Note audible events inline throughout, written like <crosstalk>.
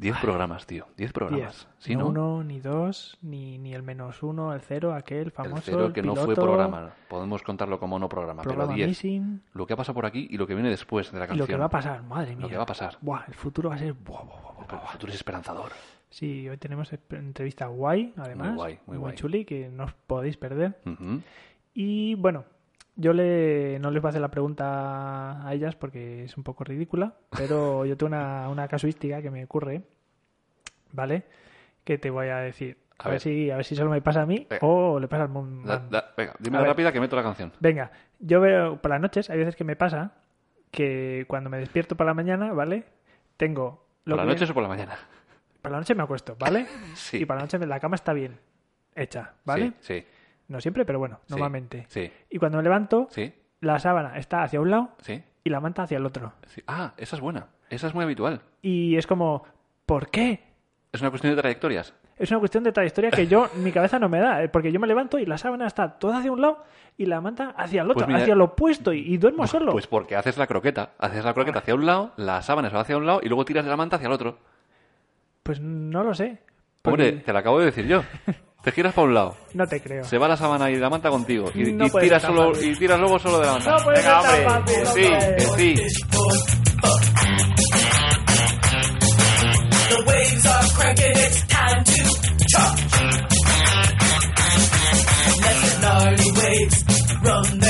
Diez programas, tío. Diez programas. ¿Sí, no no? uno, ni dos, ni, ni el menos uno, el cero, aquel El famoso. cero que no fue programa. Podemos contarlo como no programa, pero diez. Lo que ha pasado por aquí y lo que viene después de la Y canción. lo que va a pasar, madre mía. Lo que va a pasar. Buah, el futuro va a ser. buah, buah, buah, buah, El futuro es esperanzador. Sí, hoy tenemos entrevista guay, además. Muy guay, muy guay. chuli, que no os podéis perder. Y bueno, yo le, no les voy a hacer la pregunta a ellas porque es un poco ridícula, pero <laughs> yo tengo una, una casuística que me ocurre, ¿vale? Que te voy a decir. A, A ver. ver. si, a ver si solo me pasa a mí Venga. o le pasa al mundo. Da- da- venga, dime rápida que meto la canción. Venga, yo veo por las noches, hay veces que me pasa que cuando me despierto por la mañana, ¿vale? Tengo... Lo ¿Por la que- noche o por la mañana? Por la noche me acuesto, ¿vale? <laughs> Sí. Y por la noche la cama está bien hecha, ¿vale? Sí, No siempre, pero bueno, normalmente. Sí, Y cuando me levanto, sí, la sábana está hacia un lado sí, y la manta hacia el otro. sí. Ah, esa es buena. Esa es muy habitual. Y es como, ¿por qué? Es una cuestión de trayectorias. Es una cuestión de trayectoria que yo, <laughs> mi cabeza no me da, eh, porque yo me levanto y la sábana está toda hacia un lado y la manta hacia el otro, Pues mira- hacia lo opuesto y, y duermo solo. Pues porque haces la croqueta. Haces la croqueta hacia un lado, la sábana se va hacia un lado y luego tiras de la manta hacia el otro. Pues no lo sé. Hombre, Porque- te lo acabo de decir yo. <laughs> Te giras para un lado, No te creo. se va la sábana y la manta contigo y, No y tiras solo y tiras luego solo de la manta. No puede Venga, ser tan hombre, fácil, que sí, hombre. que sí. The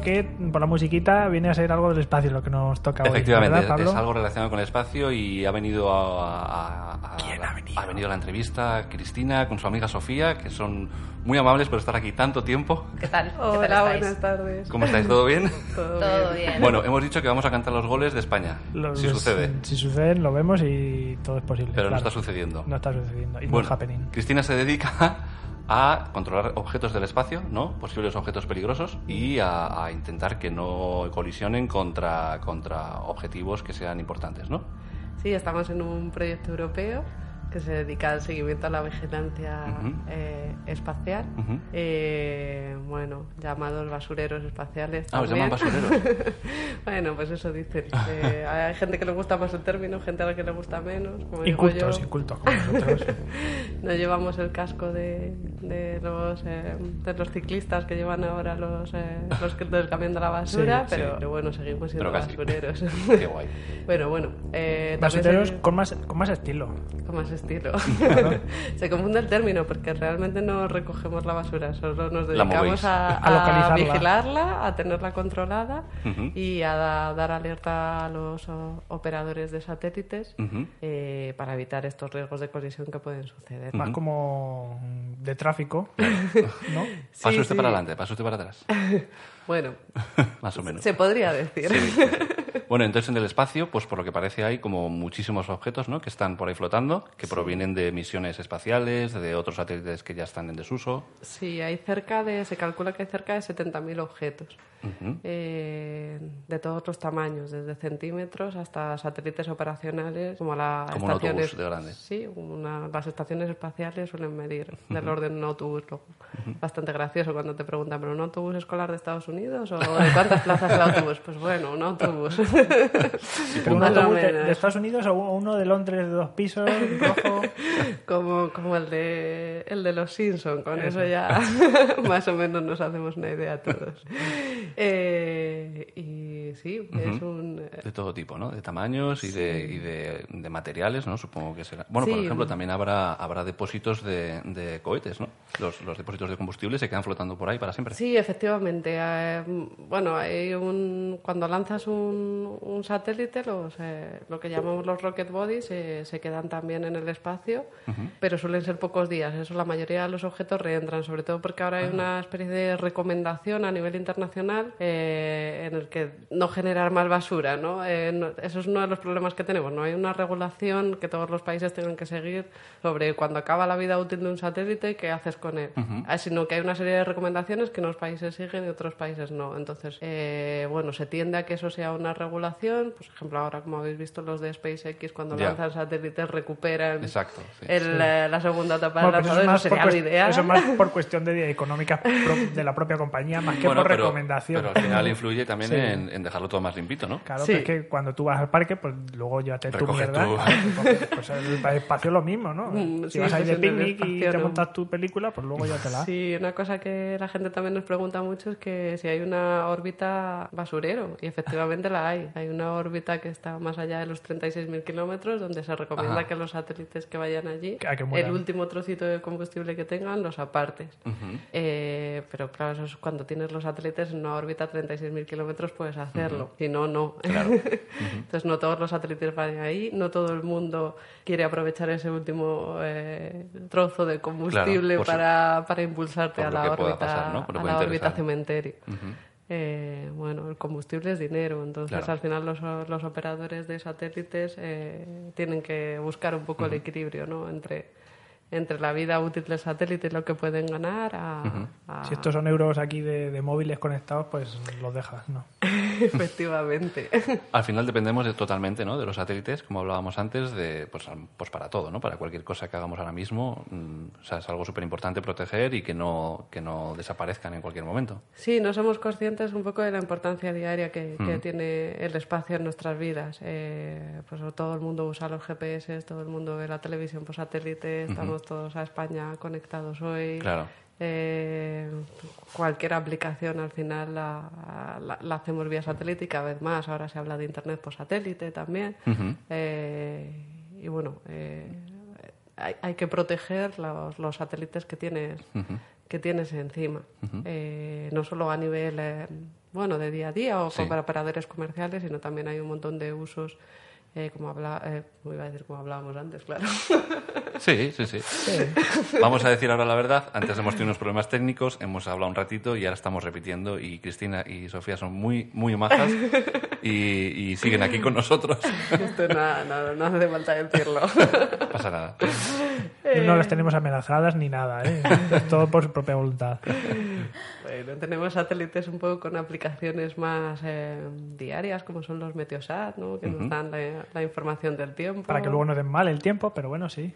Entiendo que por la musiquita viene a ser algo del espacio lo que nos toca hoy. Efectivamente, ¿verdad, Pablo? es algo relacionado con el espacio y ha venido a, a- a- ¿Quién ha venido? ha venido a la entrevista Cristina con su amiga Sofía, que son muy amables por estar aquí tanto tiempo. ¿Qué tal? ¿Qué tal Hola, buenas tardes. ¿Cómo estáis? ¿Todo bien? <laughs> Todo, Todo bien. bien. Bueno, hemos dicho que vamos a cantar los goles de España, Lo- si sucede, Si suceden, lo vemos y todo es posible. pero no claro. está sucediendo. No está sucediendo. It's Bueno, happening. Cristina se dedica a controlar objetos del espacio, ¿no? Posibles objetos peligrosos y a, intentar que no colisionen contra, contra objetivos que sean importantes, ¿no? Sí, estamos en un proyecto europeo que se dedica al seguimiento a la vigilancia eh, espacial. Eh, bueno, llamados basureros espaciales. Ah, os también. llaman basureros. <laughs> bueno, pues eso dicen. Eh, hay gente que le gusta más el término, gente a la que le gusta menos. Como digo Incultos, yo, incultos como nosotros. <laughs> no llevamos el casco de, de los, eh, de los ciclistas que llevan ahora los, eh, los que camión de la basura, Sí, pero, sí. pero bueno, seguimos siendo basureros. Qué guay. <laughs> bueno, bueno. Eh, Basureros se- con más, con más estilo. con más estilo. <laughs> Se confunde el término porque realmente no recogemos la basura, solo nos dedicamos a, vigilarla, a tenerla controlada y a da- dar alerta a los o, operadores de satélites eh, para evitar estos riesgos de colisión que pueden suceder. Más como de tráfico, <laughs> ¿no? Paso Sí, usted sí. para adelante, paso usted para atrás. <laughs> Bueno, Más o menos. se podría decir. Bueno, entonces en el espacio, pues por lo que parece hay como muchísimos objetos, ¿no? Que están por ahí flotando, que provienen de misiones espaciales, de otros satélites que ya están en desuso. Sí, hay cerca de, se calcula que hay cerca de 70.000 objetos Eh, de todos los tamaños, desde centímetros hasta satélites operacionales, como las Como un estaciones. de grande. Sí, una- las estaciones espaciales suelen medir del orden de un autobús. luego. Bastante gracioso cuando te preguntan, ¿pero un autobús escolar de Estados Unidos o de cuántas plazas el autobús? Pues bueno, un autobús. <laughs> Un autobús de, Estados Unidos o uno de Londres de dos pisos, <laughs> rojo. Como, como el de el de los Simpson, con eso, ya <laughs> más o menos nos hacemos una idea todos. <laughs> Eh, y sí, es un eh, De todo tipo, ¿no? De tamaños y, de, y de, de materiales, ¿no? Supongo que será. Bueno, por ejemplo, también habrá, habrá depósitos de, de cohetes, ¿no? Los, los depósitos de combustible se quedan flotando por ahí para siempre. Sí, efectivamente. eh, bueno, hay un, cuando lanzas un, un satélite, los, eh, lo que llamamos los rocket bodies eh, se quedan también en el espacio, pero suelen ser pocos días. Eso la mayoría de los objetos reentran, sobre todo porque ahora hay una especie de recomendación a nivel internacional eh, en el que no generar más basura. ¿no? Eh, no- eso es uno de los problemas que tenemos. No hay una regulación que todos los países tengan que seguir sobre cuando acaba la vida útil de un satélite, qué haces con él. Ah, sino que hay una serie de recomendaciones que unos países siguen y otros países no. Entonces, eh, bueno, se tiende a que eso sea una regulación. Por ejemplo, ahora, como habéis visto, los de SpaceX, cuando lanzan satélites, recuperan Exacto. sí. el, eh, la segunda etapa Bueno, del pero lanzador. eso, es Eso más por sería lo ideal. eso es más por <laughs> cuestión de económica de la propia compañía, más que Bueno, por pero- Pero al final influye también Sí. en, en dejarlo todo más limpito, ¿no? Claro, Sí. pero es que cuando tú vas al parque, pues luego llévate tu Recoge mierda. tu- Recoge- <laughs> Pues el espacio es lo mismo, ¿no? Mm, si vas a ir de picnic y te no. montas tu película, pues luego ya te la. Sí, una cosa que la gente también nos pregunta mucho es que si hay una órbita basurero, y efectivamente la hay. Hay una órbita que está más allá de los 36.000 kilómetros, donde se recomienda Ajá. que los satélites que vayan allí, Que- el último trocito de combustible que tengan, los apartes. Eh, pero claro, eso es cuando tienes los satélites en una órbita a 36.000 kilómetros puedes hacerlo, si no, no. <laughs> Entonces no todos los satélites van ahí, no todo el mundo quiere aprovechar ese último eh, trozo de combustible para, para impulsarte a la órbita, pasar, a la órbita cementerio. Eh, bueno, el combustible es dinero, entonces Claro. al final los, los operadores de satélites eh, tienen que buscar un poco el equilibrio ¿no? entre, entre la vida útil del satélite y lo que pueden ganar a, a- Si estos son euros aquí de, de móviles conectados, pues los dejas, ¿no? <laughs> efectivamente. <laughs> Al final dependemos de- totalmente ¿no? de los satélites, como hablábamos antes, de, pues, pues para todo, ¿no? para cualquier cosa que hagamos ahora mismo. mm, o sea, es algo súper importante proteger y que no, que no desaparezcan en cualquier momento. Sí, no somos conscientes un poco de la importancia diaria que, que tiene el espacio en nuestras vidas. Eh, pues todo el mundo usa los GPS, todo el mundo ve la televisión por satélite, estamos todos a España conectados hoy. Claro. Eh, cualquier aplicación al final la, la- la hacemos vía satélite y cada vez más. Ahora se habla de Internet por satélite también. Eh, y bueno, eh, hay, hay que proteger los, los satélites que tienes, que tienes encima. Eh, no solo a nivel eh, bueno de día a día o Sí. para operadores comerciales, sino también hay un montón de usos. Eh, como habla, eh, iba a decir como hablábamos antes, claro. <laughs> Sí, sí, sí, Vamos a decir ahora la verdad. Antes hemos tenido unos problemas técnicos, hemos hablado un ratito y ahora estamos repitiendo. Y Cristina y Sofía son muy, muy majas y, y siguen aquí con nosotros. Esto no, no, no hace falta decirlo. No pasa nada. No las tenemos amenazadas ni nada, ¿eh? Es todo por su propia voluntad. Bueno, tenemos satélites un poco con aplicaciones más eh, diarias, como son los Meteosat, ¿no? que nos dan la, la, la información del tiempo. Para que luego no den mal el tiempo, pero bueno, sí.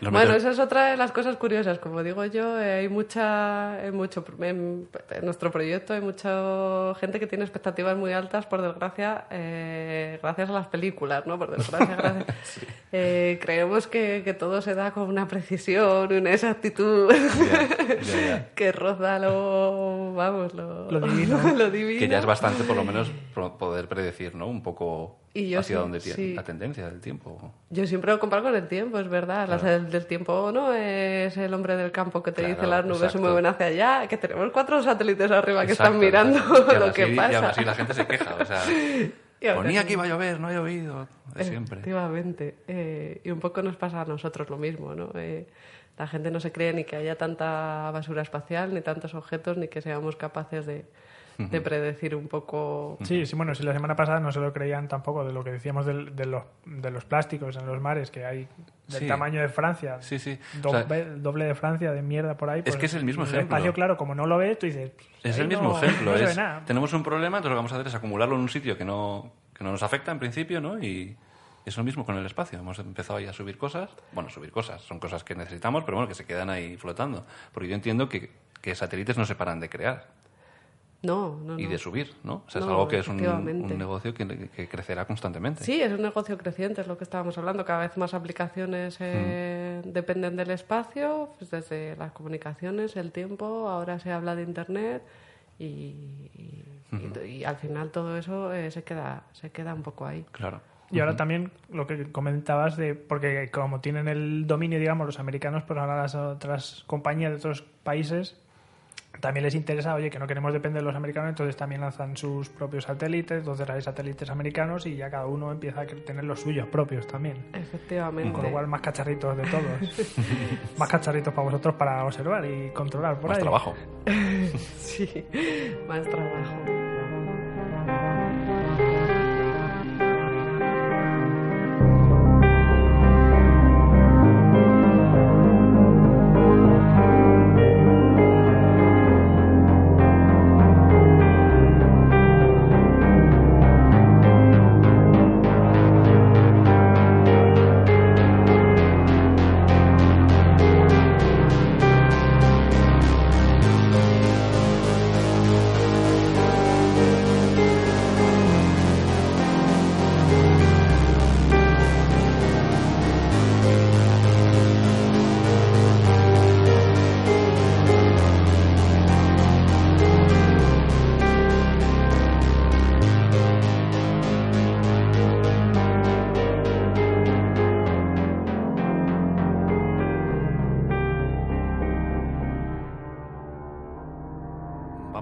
Bueno, esa es otra de las cosas curiosas. Como digo yo, eh, hay mucha, hay mucho, en, en nuestro proyecto hay mucha gente que tiene expectativas muy altas, por desgracia, eh, gracias a las películas, ¿no? Por desgracia, gracias. <laughs> Eh, creemos que, que todo se da con una precisión, una exactitud <laughs> que roza lo, vamos, lo, Lo divino. <laughs> lo divino. Que ya es bastante, por lo menos, poder predecir, ¿no? Un poco Y yo hacia sí, dónde tiene sí. la tendencia del tiempo. Yo siempre lo comparo con el tiempo, es verdad. Del tiempo no es el hombre del campo que te Claro, dice las nubes exacto. se mueven hacia allá, que tenemos cuatro satélites arriba que Exacto, están mirando <laughs> lo que así- Y aún pasa. así la gente se queja, o sea, <laughs> ponía que iba a llover, no ha llovido, de siempre. Efectivamente. Eh, y un poco nos pasa a nosotros lo mismo, ¿no? Eh, la gente no se cree ni que haya tanta basura espacial, ni tantos objetos, ni que seamos capaces de, de predecir un poco... Sí, sí, bueno, si la semana pasada no se lo creían tampoco de lo que decíamos del- de, los, de los plásticos en los mares, que hay del Sí. tamaño de Francia. Sí, sí. O Doble, sea, doble de Francia, de mierda por ahí. Es que es el mismo ejemplo. espacio, claro, como no lo ves, tú dices... Es el mismo no- ejemplo. no se ve es, nada. tenemos un problema, entonces lo que vamos a hacer es acumularlo en un sitio que no, que no nos afecta en principio, ¿no? Y es lo mismo con el espacio. Hemos empezado ahí a subir cosas. Bueno, subir cosas. Son cosas que necesitamos, pero bueno, que se quedan ahí flotando. Porque yo entiendo que, que satélites no se paran de crear No, no, y de subir, ¿no? O sea, es No, algo que es un, negocio que, que crecerá constantemente. Sí, es un negocio creciente, es lo que estábamos hablando. Cada vez más aplicaciones eh, dependen del espacio, pues desde las comunicaciones, el tiempo, ahora se habla de Internet y, y- y- y al final todo eso eh, se, queda, se queda un poco ahí. Claro. Y ahora también lo que comentabas de, porque como tienen el dominio, digamos, los americanos, pues ahora las otras compañías de otros países también les interesa, oye, que no queremos depender de los americanos, entonces también lanzan sus propios satélites, entonces hay satélites americanos y ya cada uno empieza a tener los suyos propios también. Efectivamente. Con lo cual, más cacharritos de todos. <laughs> más cacharritos para vosotros para observar y controlar por Más ahí. trabajo. <laughs> Sí, más trabajo.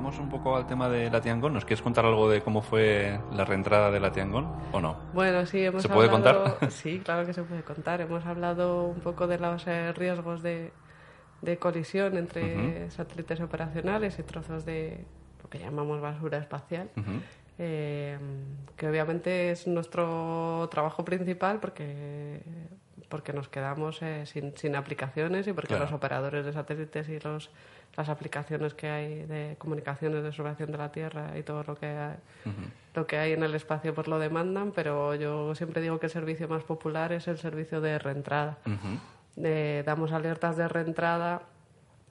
Vamos un poco al tema de la Tiangong. ¿Nos quieres contar algo de cómo fue la reentrada de la Tiangong o no? Bueno, sí, hemos ¿Se puede hablado- contar? <laughs> Sí, claro que se puede contar. Hemos hablado un poco de los eh, riesgos de, de colisión entre satélites operacionales y trozos de lo que llamamos basura espacial. Eh, que obviamente es nuestro trabajo principal porque porque nos quedamos eh, sin, sin aplicaciones y porque Claro. los operadores de satélites y los las aplicaciones que hay de comunicaciones de observación de la Tierra y todo lo que hay, lo que hay en el espacio pues lo demandan pero yo siempre digo que el servicio más popular es el servicio de reentrada. Eh, damos alertas de reentrada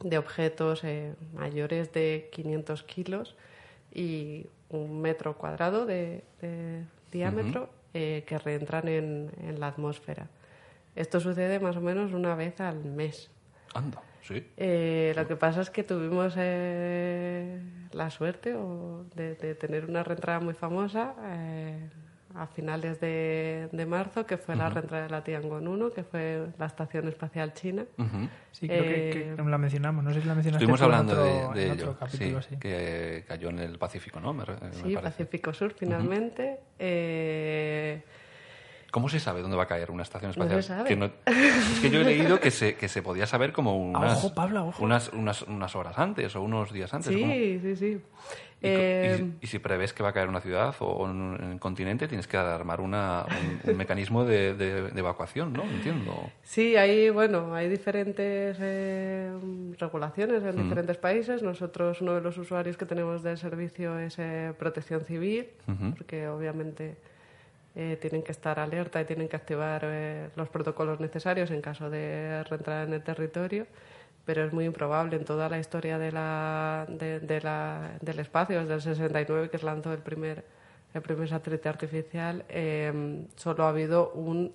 de objetos eh, mayores de 500 kilos y un metro cuadrado de, de diámetro eh, que reentran en, en la atmósfera. Esto sucede más o menos una vez al mes. Anda, sí. Eh, lo que pasa es que tuvimos eh, la suerte o de, de tener una reentrada muy famosa eh, a finales de, de marzo, que fue la reentrada de la Tiangong 1, que fue la Estación Espacial China. Ujú. Sí, creo que, Eh, que la mencionamos. No sé si la mencionaste Estuvimos hablando otro- de, de en ello, otro capítulo, sí, sí. que cayó en el Pacífico, ¿no? Me, me Sí, parece. Pacífico Sur, finalmente. Eh, ¿Cómo se sabe dónde va a caer una estación No espacial? se sabe. Que no- es que yo he <laughs> leído que se, que se podía saber como unas, ojo, Pablo, ojo. Unas, unas, unas horas antes o unos días antes. sí, sí, sí. Y, co- y Eh, si- y si prevés que va a caer una ciudad o un, un continente, tienes que armar una, un, un mecanismo de, de- de evacuación, ¿no? Entiendo. Sí, hay, bueno, hay diferentes eh, regulaciones en diferentes países. Nosotros, uno de los usuarios que tenemos del servicio es eh, Protección Civil, porque obviamente eh, tienen que estar alerta y tienen que activar eh, los protocolos necesarios en caso de reentrada en el territorio, pero es muy improbable. En toda la historia de la, de, de la- del espacio, desde el 69 que se lanzó el primer, el primer satélite artificial, eh, solo ha habido un,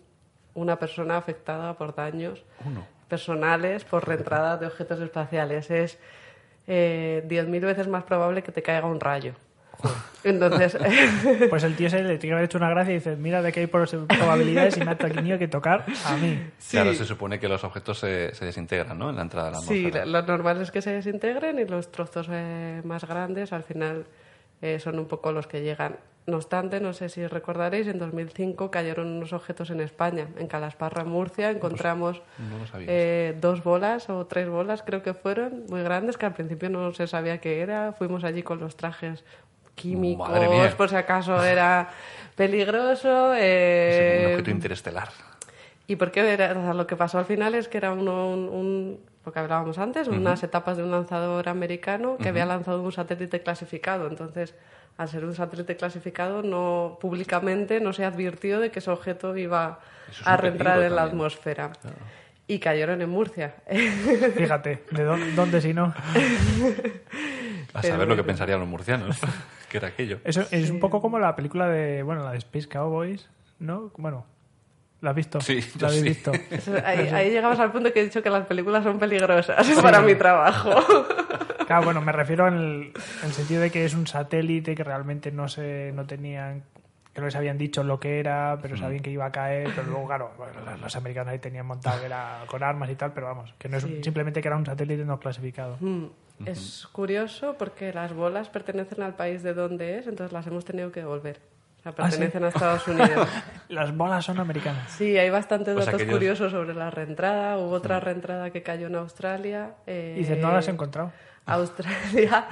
una persona afectada por daños personales por reentrada de objetos espaciales. Es eh, 10.000 veces más probable que te caiga un rayo. Entonces, <laughs> Pues el tío se le tiene que haber hecho una gracia y dice, mira de qué hay por probabilidades y me ha tenido que tocar a mí. Claro, se supone que los objetos se, se desintegran, ¿no? En la entrada de la sí, atmósfera. lo normal es que se desintegren y los trozos eh, más grandes al final eh, son un poco los que llegan. No obstante, no sé si recordaréis, en 2005 cayeron unos objetos en España. En Calasparra, Murcia, encontramos no lo sabía. eh, dos bolas o tres bolas, creo que fueron, muy grandes, que al principio no se sabía qué era. Fuimos allí con los trajes químicos, por si acaso era <laughs> peligroso. Es eh, un objeto interestelar. ¿Y por qué era? O sea, lo que pasó al final es que era uno, un, un- lo que hablábamos antes, unas etapas de un lanzador americano que había lanzado un satélite clasificado. Entonces, al ser un satélite clasificado, no públicamente no se advirtió de que ese objeto iba es a reentrar en la atmósfera. Y cayeron en Murcia. <laughs> Fíjate, ¿de dónde, dónde si no? <laughs> A Pero saber lo que pensarían los murcianos, que era aquello. Eso es un poco como la película de, bueno, la de Space Cowboys, ¿no? Bueno, ¿la has visto? Sí, ¿La habéis sí. visto? <laughs> Eso- ahí, ahí llegamos al punto que he dicho que las películas son peligrosas para mi trabajo. <laughs> Claro, bueno, me refiero en el, en el sentido de que es un satélite que realmente no se no tenían que no les habían dicho lo que era, pero sabían que iba a caer, pero luego, claro, bueno, los, los americanos ahí tenían montado que era con armas y tal, pero vamos, que no es Sí. simplemente que era un satélite no clasificado. Mm, Es curioso porque las bolas pertenecen al país de donde es, entonces las hemos tenido que devolver. O sea, ¿Ah, sí? pertenecen a Estados Unidos. <laughs> Las bolas son americanas. Sí, hay bastantes Pues datos aquellos- curiosos sobre la reentrada. Hubo otra reentrada que cayó en Australia. eh, Y dices, no las he encontrado. Australia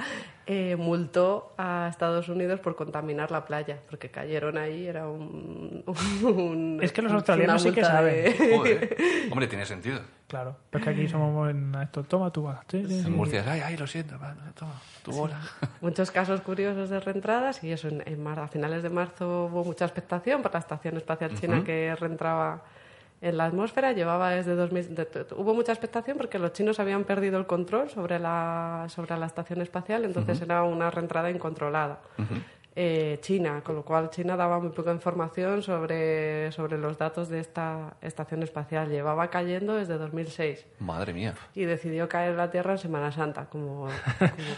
eh, multó a Estados Unidos por contaminar la playa, porque cayeron ahí, era un... <laughs> un- Es que los australianos sí que de- Joder. <laughs> Hombre, tiene sentido. Claro, pero es que aquí somos en esto, toma tu bola. Sí, sí, sí. En Murcia ay, ay, lo siento, va, toma, tu bola. <laughs> Muchos casos curiosos de reentradas y eso, en, en mar- a finales de marzo hubo mucha expectación por la Estación Espacial China que reentraba en la atmósfera. Llevaba desde 2000... de- de- hubo mucha expectación porque los chinos habían perdido el control sobre la, sobre la Estación Espacial, entonces era una reentrada incontrolada. Eh, China, con lo cual China daba muy poca información sobre, sobre los datos de esta estación espacial. Llevaba cayendo desde 2006 Madre mía. y decidió caer en la Tierra en Semana Santa, como, como,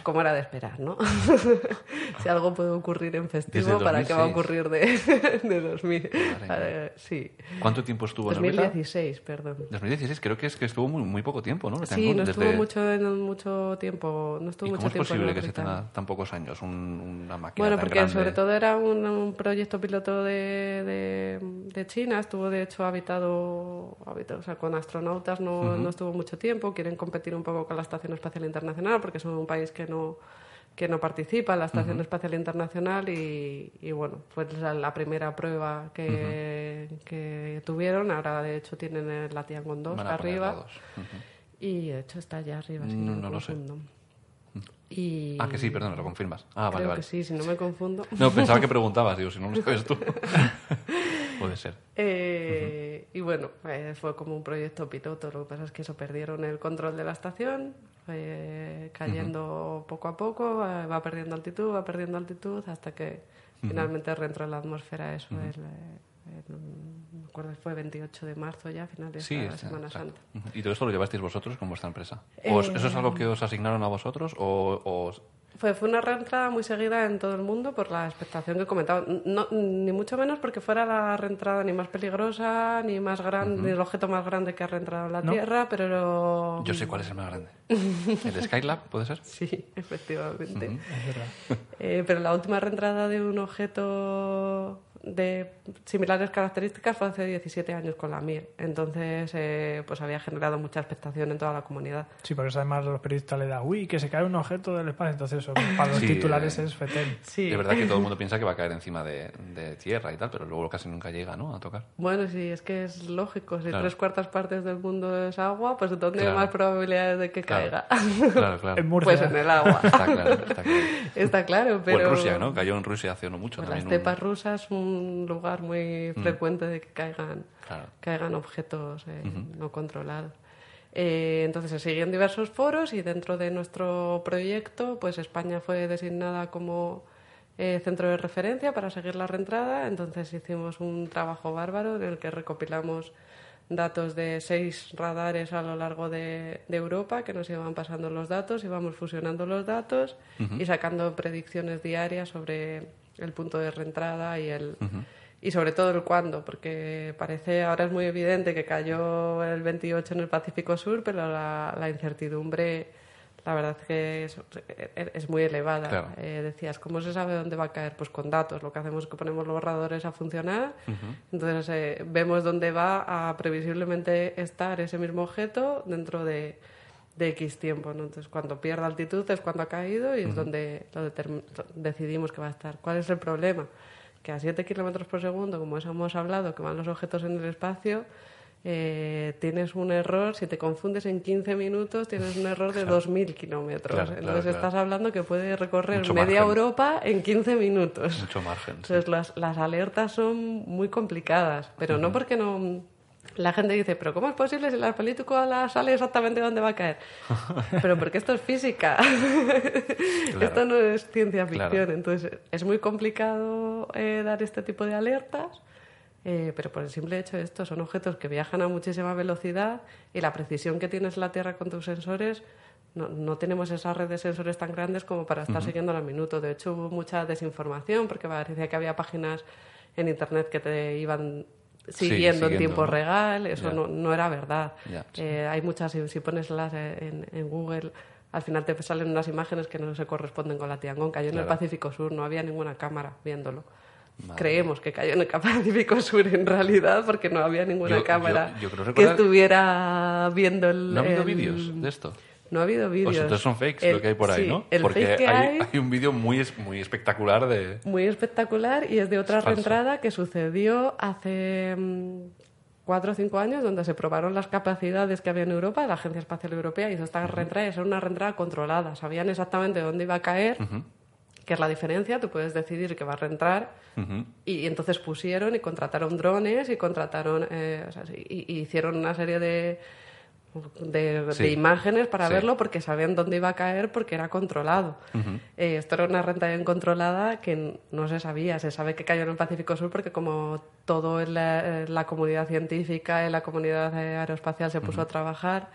como era de esperar, ¿no? <laughs> si algo puede ocurrir en festivo, ¿para qué va a 2006? ocurrir de, de 2000? Madre mía. Eh, sí, ¿Cuánto tiempo estuvo en órbita? 2016, perdón. 2016, creo que es que estuvo muy, muy poco tiempo, ¿no? Sí, no desde- estuvo mucho, mucho tiempo, no estuvo ¿Y mucho cómo es tiempo en posible que se tenga tan pocos años un- una máquina Bueno, tan porque grande? Sobre todo era un, un proyecto piloto de, de, de China, estuvo de hecho habitado, habitado o sea, con astronautas no, no estuvo mucho tiempo, quieren competir un poco con la Estación Espacial Internacional porque son un país que no que no participa en la Estación Espacial Internacional y, y, bueno, fue la, primera prueba que, que tuvieron, ahora de hecho tienen la Tiangong 2 Van a poner arriba. y de hecho está allá arriba, No, lo sé. Y Ah, que sí, perdón, lo confirmas. Ah, vale, creo vale. que sí, si no me confundo. No, pensaba que <laughs> preguntabas, digo, si no lo sabes tú. <laughs> Puede ser. Eh, Y bueno, eh, fue como un proyecto piloto. Lo que pasa es que eso perdieron el control de la estación, fue cayendo poco a poco, eh, va perdiendo altitud, va perdiendo altitud, hasta que finalmente reentró en la atmósfera. Eso el, eh, el- si fue 28 de marzo ya, final de Sí, esta Semana exacto. Santa. ¿Y todo esto lo llevasteis vosotros con vuestra empresa? ¿O ¿Eso es algo que os asignaron a vosotros o, o- Fue, fue una reentrada muy seguida en todo el mundo por la expectación que comentaba. No, ni mucho menos porque fuera la reentrada ni más peligrosa, ni más grande, ni el objeto más grande que ha reentrado en la ¿No? Tierra, pero... Yo sé cuál es el más grande. <laughs> ¿El Skylab, puede ser? Sí, efectivamente. Es verdad. <laughs> Eh, pero la última reentrada de un objeto de similares características fue hace 17 años con la Mir. Entonces, eh, pues había generado mucha expectación en toda la comunidad. Sí, porque eso además a los periodistas le da, uy, que se cae un objeto del espacio, entonces Eso para los Sí, titulares eh, es FETEN. Sí. Es verdad que todo el mundo piensa que va a caer encima de, de tierra y tal, pero luego casi nunca llega, ¿no? A tocar. Bueno, sí, es que es lógico. Si Claro. tres cuartas partes del mundo es agua, pues ¿dónde Claro. hay más probabilidades de que Claro. caiga? Claro, claro. En Murcia. pues en el agua. Está claro, está claro. <laughs> Está claro, pero... O en Rusia, ¿no? Cayó en Rusia hace no mucho la también. un- estepa rusa es un lugar muy frecuente de que caigan, Claro. caigan objetos eh, no controlados. Eh, entonces se siguen diversos foros y dentro de nuestro proyecto, pues España fue designada como eh, centro de referencia para seguir la reentrada. Entonces hicimos un trabajo bárbaro en el que recopilamos datos de seis radares a lo largo de, de Europa que nos iban pasando los datos, íbamos fusionando los datos y sacando predicciones diarias sobre el punto de reentrada y el y sobre todo el cuándo, porque parece ahora es muy evidente que cayó el 28 en el Pacífico Sur, pero la, la incertidumbre la verdad es que es, es muy elevada. Claro. Eh, decías, ¿cómo se sabe dónde va a caer? Pues con datos. Lo que hacemos es que ponemos los borradores a funcionar, entonces eh, vemos dónde va a previsiblemente estar ese mismo objeto dentro de, de X tiempo. ¿no? Entonces, cuando pierda altitud es cuando ha caído y es donde lo determ- decidimos que va a estar. ¿Cuál es el problema? Que a 7 kilómetros por segundo, como eso hemos hablado, que van los objetos en el espacio, eh, tienes un error, si te confundes en 15 minutos, tienes un error de 2.000 kilómetros. Claro, claro, Entonces claro. estás hablando que puede recorrer Mucho media margen. Europa en 15 minutos. Mucho margen. sí. Entonces las, las alertas son muy complicadas, pero no porque no... La gente dice, pero ¿cómo es posible si la película sale exactamente dónde va a caer? <laughs> Pero porque esto es física. <laughs> Esto no es ciencia ficción. Claro. Entonces es muy complicado eh, dar este tipo de alertas, eh, pero por el simple hecho de esto, son objetos que viajan a muchísima velocidad y la precisión que tienes en la Tierra con tus sensores, no, no tenemos esa red de sensores tan grandes como para estar siguiendo al minuto. De hecho, hubo mucha desinformación porque parecía que había páginas en Internet que te iban Sí, siguiendo, en siguiendo, tiempo ¿no? real. Eso no, no era verdad. Sí. Eh, hay muchas, si, si pones las eh, en, en Google, al final te salen unas imágenes que no se corresponden con la Tiangong. Cayó en el. Pacífico Sur, no había ninguna cámara viéndolo. Madre Creemos que cayó en el <laughs> Pacífico Sur en realidad porque no había ninguna Yo- cámara yo- yo creo que estuviera viendo el... ¿No ha habido el- vídeos de esto? No ha habido vídeos. Pues entonces son fakes El- lo que hay por ahí, sí, ¿no? El Porque fake que hay, hay, hay un vídeo muy, muy espectacular de... muy espectacular y es de otra Es reentrada que sucedió hace mm, cuatro o cinco años donde se probaron las capacidades que había en Europa, la Agencia Espacial Europea hizo esta reentrada y era una reentrada controlada. Sabían exactamente dónde iba a caer, que es la diferencia, tú puedes decidir que va a reentrar Ujú. y, entonces pusieron y contrataron drones y contrataron eh, o sea, y, y hicieron una serie de de, imágenes para Sí. verlo porque sabían dónde iba a caer porque era controlado. Eh, esto era una renta incontrolada que n- no se sabía. Se sabe que cayó en el Pacífico Sur porque como todo en la, comunidad científica, en la comunidad eh, aeroespacial se puso a trabajar,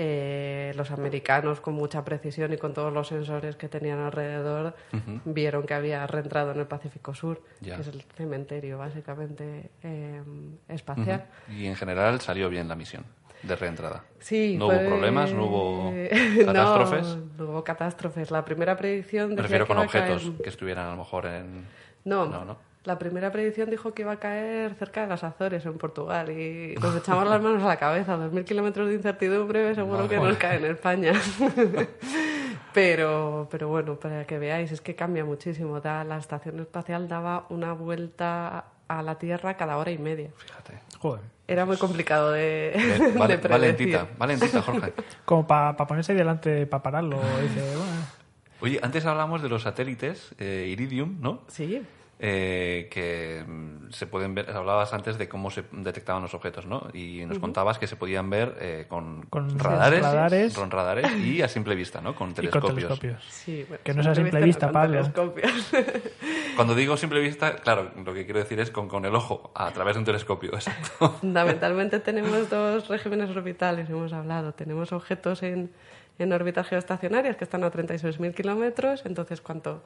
eh, los americanos con mucha precisión y con todos los sensores que tenían alrededor vieron que había reentrado en el Pacífico Sur, Ya. que es el cementerio básicamente eh, espacial. Y en general salió bien la misión de reentrada. Sí, ¿No fue- hubo problemas? ¿No hubo <laughs> No, catástrofes? No, hubo catástrofes. La primera predicción Me refiero que con caer- objetos que estuvieran a lo mejor en... No, No, no. la primera predicción dijo que iba a caer cerca de las Azores, en Portugal, y nos echamos las manos a la cabeza. Dos mil kilómetros de incertidumbre, seguro que Madre. nos cae en España. <laughs> pero, pero bueno, para que veáis, es que cambia muchísimo. Da- la estación espacial daba una vuelta a la Tierra cada hora y media. Fíjate. Joder. Era muy complicado de, <laughs> de vale- predecir. valentita, valentita, Jorge. <laughs> Como para ponerse ahí delante para pararlo. Dice, <laughs> bueno, Oye, antes hablamos de los satélites eh, Iridium, ¿no? Sí, Eh, que mm, se pueden ver, hablabas antes de cómo se detectaban los objetos, ¿no? Y nos contabas que se podían ver eh, con, Con radares, radares. con radares y a simple vista, ¿no? Con y con telescopios. telescopios. sí. bueno, Que no sea a simple vista, vista, Pablo. telescopios. <laughs> Cuando digo simple vista, claro, lo que quiero decir es con, con el ojo, a través de un telescopio, exacto. <laughs> Fundamentalmente tenemos dos regímenes orbitales, hemos hablado. Tenemos objetos en, en órbitas geoestacionarias que están a 36.000 kilómetros, entonces cuanto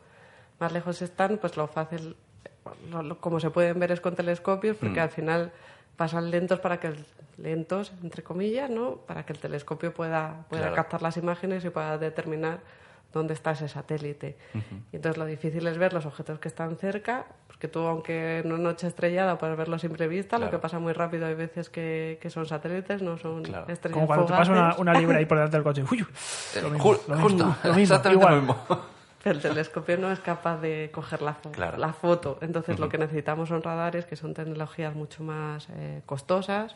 más lejos están, pues lo fácil, lo- lo- como se pueden ver es con telescopios, porque Mm. al final pasan lentos para que el- lentos entre comillas, ¿no? Para que el telescopio pueda, pueda Claro. captar las imágenes y pueda determinar dónde está ese satélite. Y entonces lo difícil es ver los objetos que están cerca, porque tú, aunque en una noche estrellada puedes verlo a simple vista, lo Claro. que pasa muy rápido hay veces que, que son satélites, no son Claro. estrellas Como cuando te pasa una, una libra ahí por delante del coche. ¡Uy! <laughs> Lo mismo, ju- lo mismo, justo, lo mismo, exactamente igual. lo mismo. Pero <laughs> el telescopio no es capaz de coger la, fo- Claro. la foto. Entonces lo que necesitamos son radares que son tecnologías mucho más eh, costosas,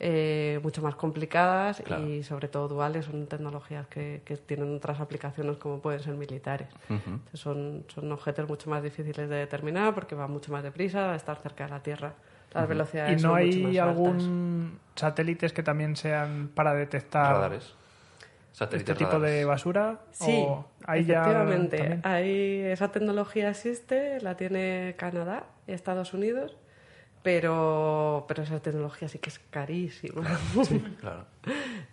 eh, mucho más complicadas Claro. y sobre todo duales. Son tecnologías que, que tienen otras aplicaciones como pueden ser militares. Entonces, son, son objetos mucho más difíciles de determinar porque van mucho más deprisa, a estar cerca de la Tierra. Las ¿Y velocidades no son mucho hay más altas. algún satélites que también sean para detectar Radares. Este tipo de basura? Sí, ¿O hay ya efectivamente. también? Hay, esa tecnología existe, la tiene Canadá y Estados Unidos, pero, pero esa tecnología sí que es carísima. <laughs> Claro.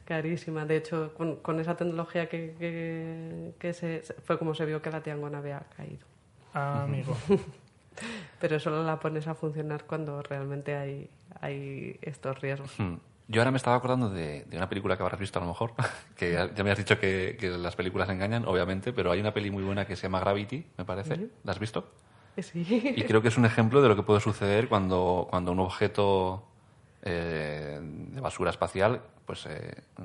carísima. De hecho, con, con esa tecnología que, que, que se, fue como se vio que la Tiangong había caído. Ah, amigo. <laughs> Pero solo la pones a funcionar cuando realmente hay, hay estos riesgos. Yo ahora me estaba acordando de, de una película que habrás visto a lo mejor, <laughs> que ya, ya me has dicho que, que las películas engañan, obviamente, pero hay una peli muy buena que se llama Gravity, me parece. ¿La has visto? Sí. Y creo que es un ejemplo de lo que puede suceder cuando, cuando un objeto eh, de basura espacial pues eh, mm,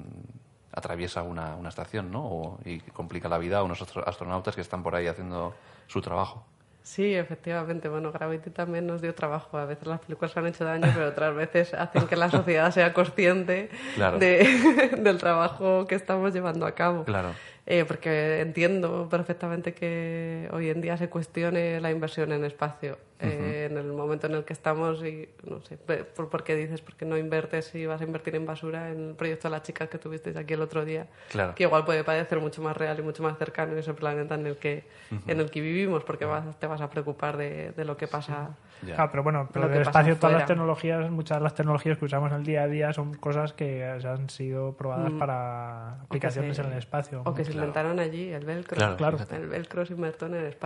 atraviesa una, una estación, ¿no? O- y complica la vida a unos astro- astronautas que están por ahí haciendo su trabajo. Sí, efectivamente. Bueno, Gravity también nos dio trabajo. A veces las películas han hecho daño, pero otras veces hacen que la <laughs> sociedad sea consciente Claro. de- <laughs> del trabajo que estamos llevando a cabo. Claro. Eh, porque entiendo perfectamente que hoy en día se cuestione la inversión en espacio. Eh, en el momento en el que estamos, y no sé, ¿por, por qué dices? Porque no invertes si vas a invertir en basura en el proyecto de las chicas que tuvisteis aquí el otro día? Claro. Que igual puede parecer mucho más real y mucho más cercano ese planeta en el que, en el que vivimos, porque vas, te vas a preocupar de, de lo que pasa. Ya. Claro, pero bueno, pero del espacio todas las tecnologías, muchas de las tecnologías que usamos en el día a día son cosas que ya han sido probadas para aplicaciones se- en el espacio. O que se inventaron allí, el velcro. Claro. El velcro se inventó en el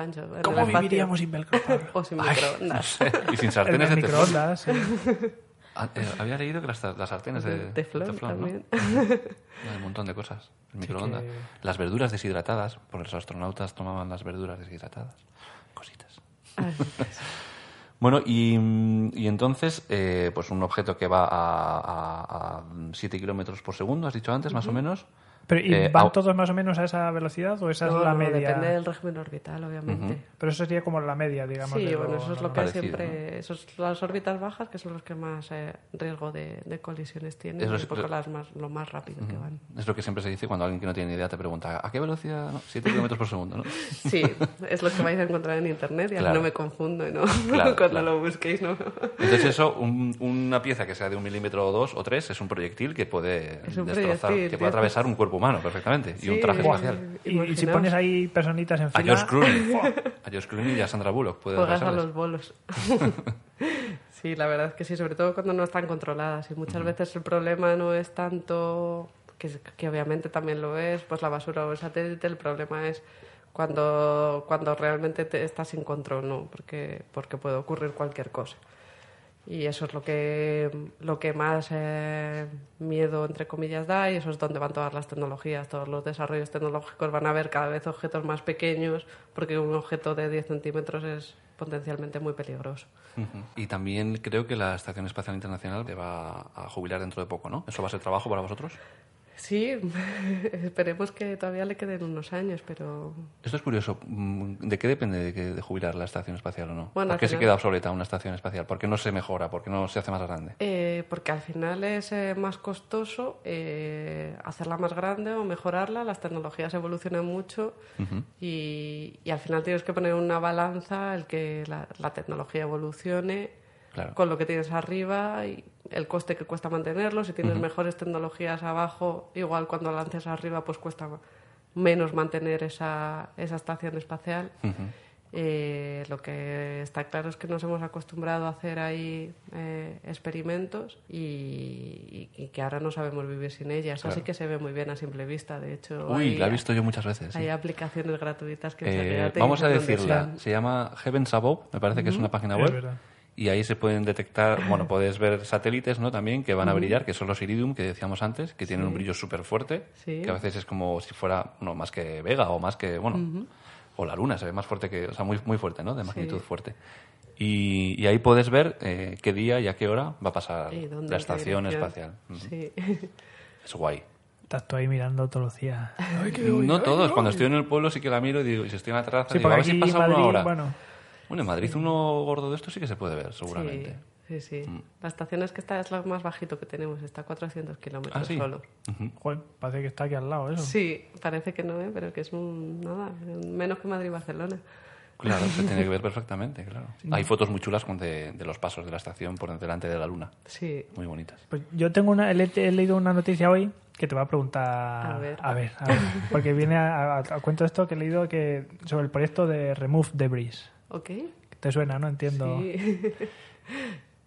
¿Cómo viviríamos sin velcro, <laughs> Pablo? O sin Ay, microondas. no sé. <laughs> Y sin sartenes de microondas, sí. Ah, eh, había leído que las, las sartenes de, De teflón también. <laughs> Hay un montón de cosas. El microondas. que- Las verduras deshidratadas, porque los astronautas tomaban las verduras deshidratadas. Cositas. Bueno, y, y entonces, eh, pues un objeto que va a, 7 kilómetros por segundo, has dicho antes, más o menos. Pero, ¿Y Eh, van au- todos más o menos a esa velocidad o esa No, es la no, media? Depende del régimen orbital, obviamente. Pero eso sería como la media, digamos. Sí, de bueno, eso es lo que Parecido, siempre. Esos, las órbitas bajas, que son los que más eh, riesgo de, de colisiones tienen, es un poco lo- las más, lo más rápido que van. Es lo que siempre se dice cuando alguien que no tiene ni idea te pregunta ¿a qué velocidad? No, 7 kilómetros por segundo, ¿no? <laughs> Sí, es lo que vais a encontrar en internet y Claro. no me confundo y no, Claro, <laughs> cuando claro. lo busquéis, ¿no? Entonces eso, un- una pieza que sea de un milímetro o dos o tres, es un proyectil que puede Es un destrozar, proyectil, que puede atravesar un cuerpo humano perfectamente y un Sí, traje espacial. Y, y si pones ahí personitas en A. George Clooney. <laughs> a George Clooney y a Sandra Bullock puede Juegas a los bolos. <laughs> sí, la verdad es que sí, sobre todo cuando no están controladas. Y muchas veces el problema no es tanto, que, que obviamente también lo es, pues la basura o el satélite, el problema es cuando, cuando realmente te estás sin control, ¿no? Porque, porque puede ocurrir cualquier cosa. Y eso es lo que, lo que más eh, miedo, entre comillas, da, y eso es donde van todas las tecnologías, todos los desarrollos tecnológicos van a ver cada vez objetos más pequeños, porque un objeto de 10 centímetros es potencialmente muy peligroso. Y también creo que la Estación Espacial Internacional te va a jubilar dentro de poco, ¿no? ¿Eso va a ser trabajo para vosotros? Sí, <laughs> esperemos que todavía le queden unos años, pero Esto es curioso. Mm, ¿De qué depende de, que- de jubilar la estación espacial o no? Bueno, ¿Por qué se queda obsoleta una estación espacial? ¿Por qué no se mejora? ¿Por qué no se hace más grande? Eh, porque al final es eh, más costoso eh, hacerla más grande o mejorarla. Las tecnologías evolucionan mucho y, y al final tienes que poner una balanza el que la, la tecnología evolucione Claro. con lo que tienes arriba y el coste que cuesta mantenerlo. Si tienes mejores tecnologías abajo, igual cuando lances arriba, pues cuesta menos mantener esa, esa estación espacial. Eh, lo que está claro es que nos hemos acostumbrado a hacer ahí eh, experimentos y, y- y que ahora no sabemos vivir sin ellas. Claro. Así que se ve muy bien a simple vista. De hecho, Uy, hay, la he visto yo muchas veces. sí. hay aplicaciones gratuitas que Eh, te vamos a decirla. Se llama Heavens Above, me parece que es una página web. Y ahí se pueden detectar, bueno, puedes ver satélites, ¿no? También que van a brillar, que son los Iridium que decíamos antes, que tienen un brillo súper fuerte, Sí. que a veces es como si fuera, no, más que Vega o más que, bueno, o la Luna, se ve más fuerte que, o sea, muy, muy fuerte, ¿no? De magnitud fuerte. Y, y ahí puedes ver eh, qué día y a qué hora va a pasar ¿Y dónde, la estación espacial. Sí. Es guay. Estás tú ahí mirando todos los días. No todos. Cuando estoy en el pueblo sí que la miro y digo, y si estoy en la terraza, Sí, digo, a ver si pasa ahora. bueno, Bueno, en Madrid uno gordo de esto sí que se puede ver, seguramente. Sí, sí, sí. Mm. La estación es que está, es lo más bajito que tenemos, está a 400 kilómetros Ah, sí. solo. Joder, parece que está aquí al lado eso. Sí, parece que no, ¿eh? pero que es un, nada, menos que Madrid y Barcelona. Claro, se tiene que ver <laughs> perfectamente, claro. Hay fotos muy chulas con de, de los pasos de la estación por delante de la luna. Sí, Muy bonitas. Pues yo tengo una, he leído una noticia hoy que te va a preguntar. A ver. a ver, a ver. Porque viene a, a- a cuento esto que he leído que sobre el proyecto de Remove Debris. ¿Ok? ¿Te suena, no? Entiendo. Sí. <laughs>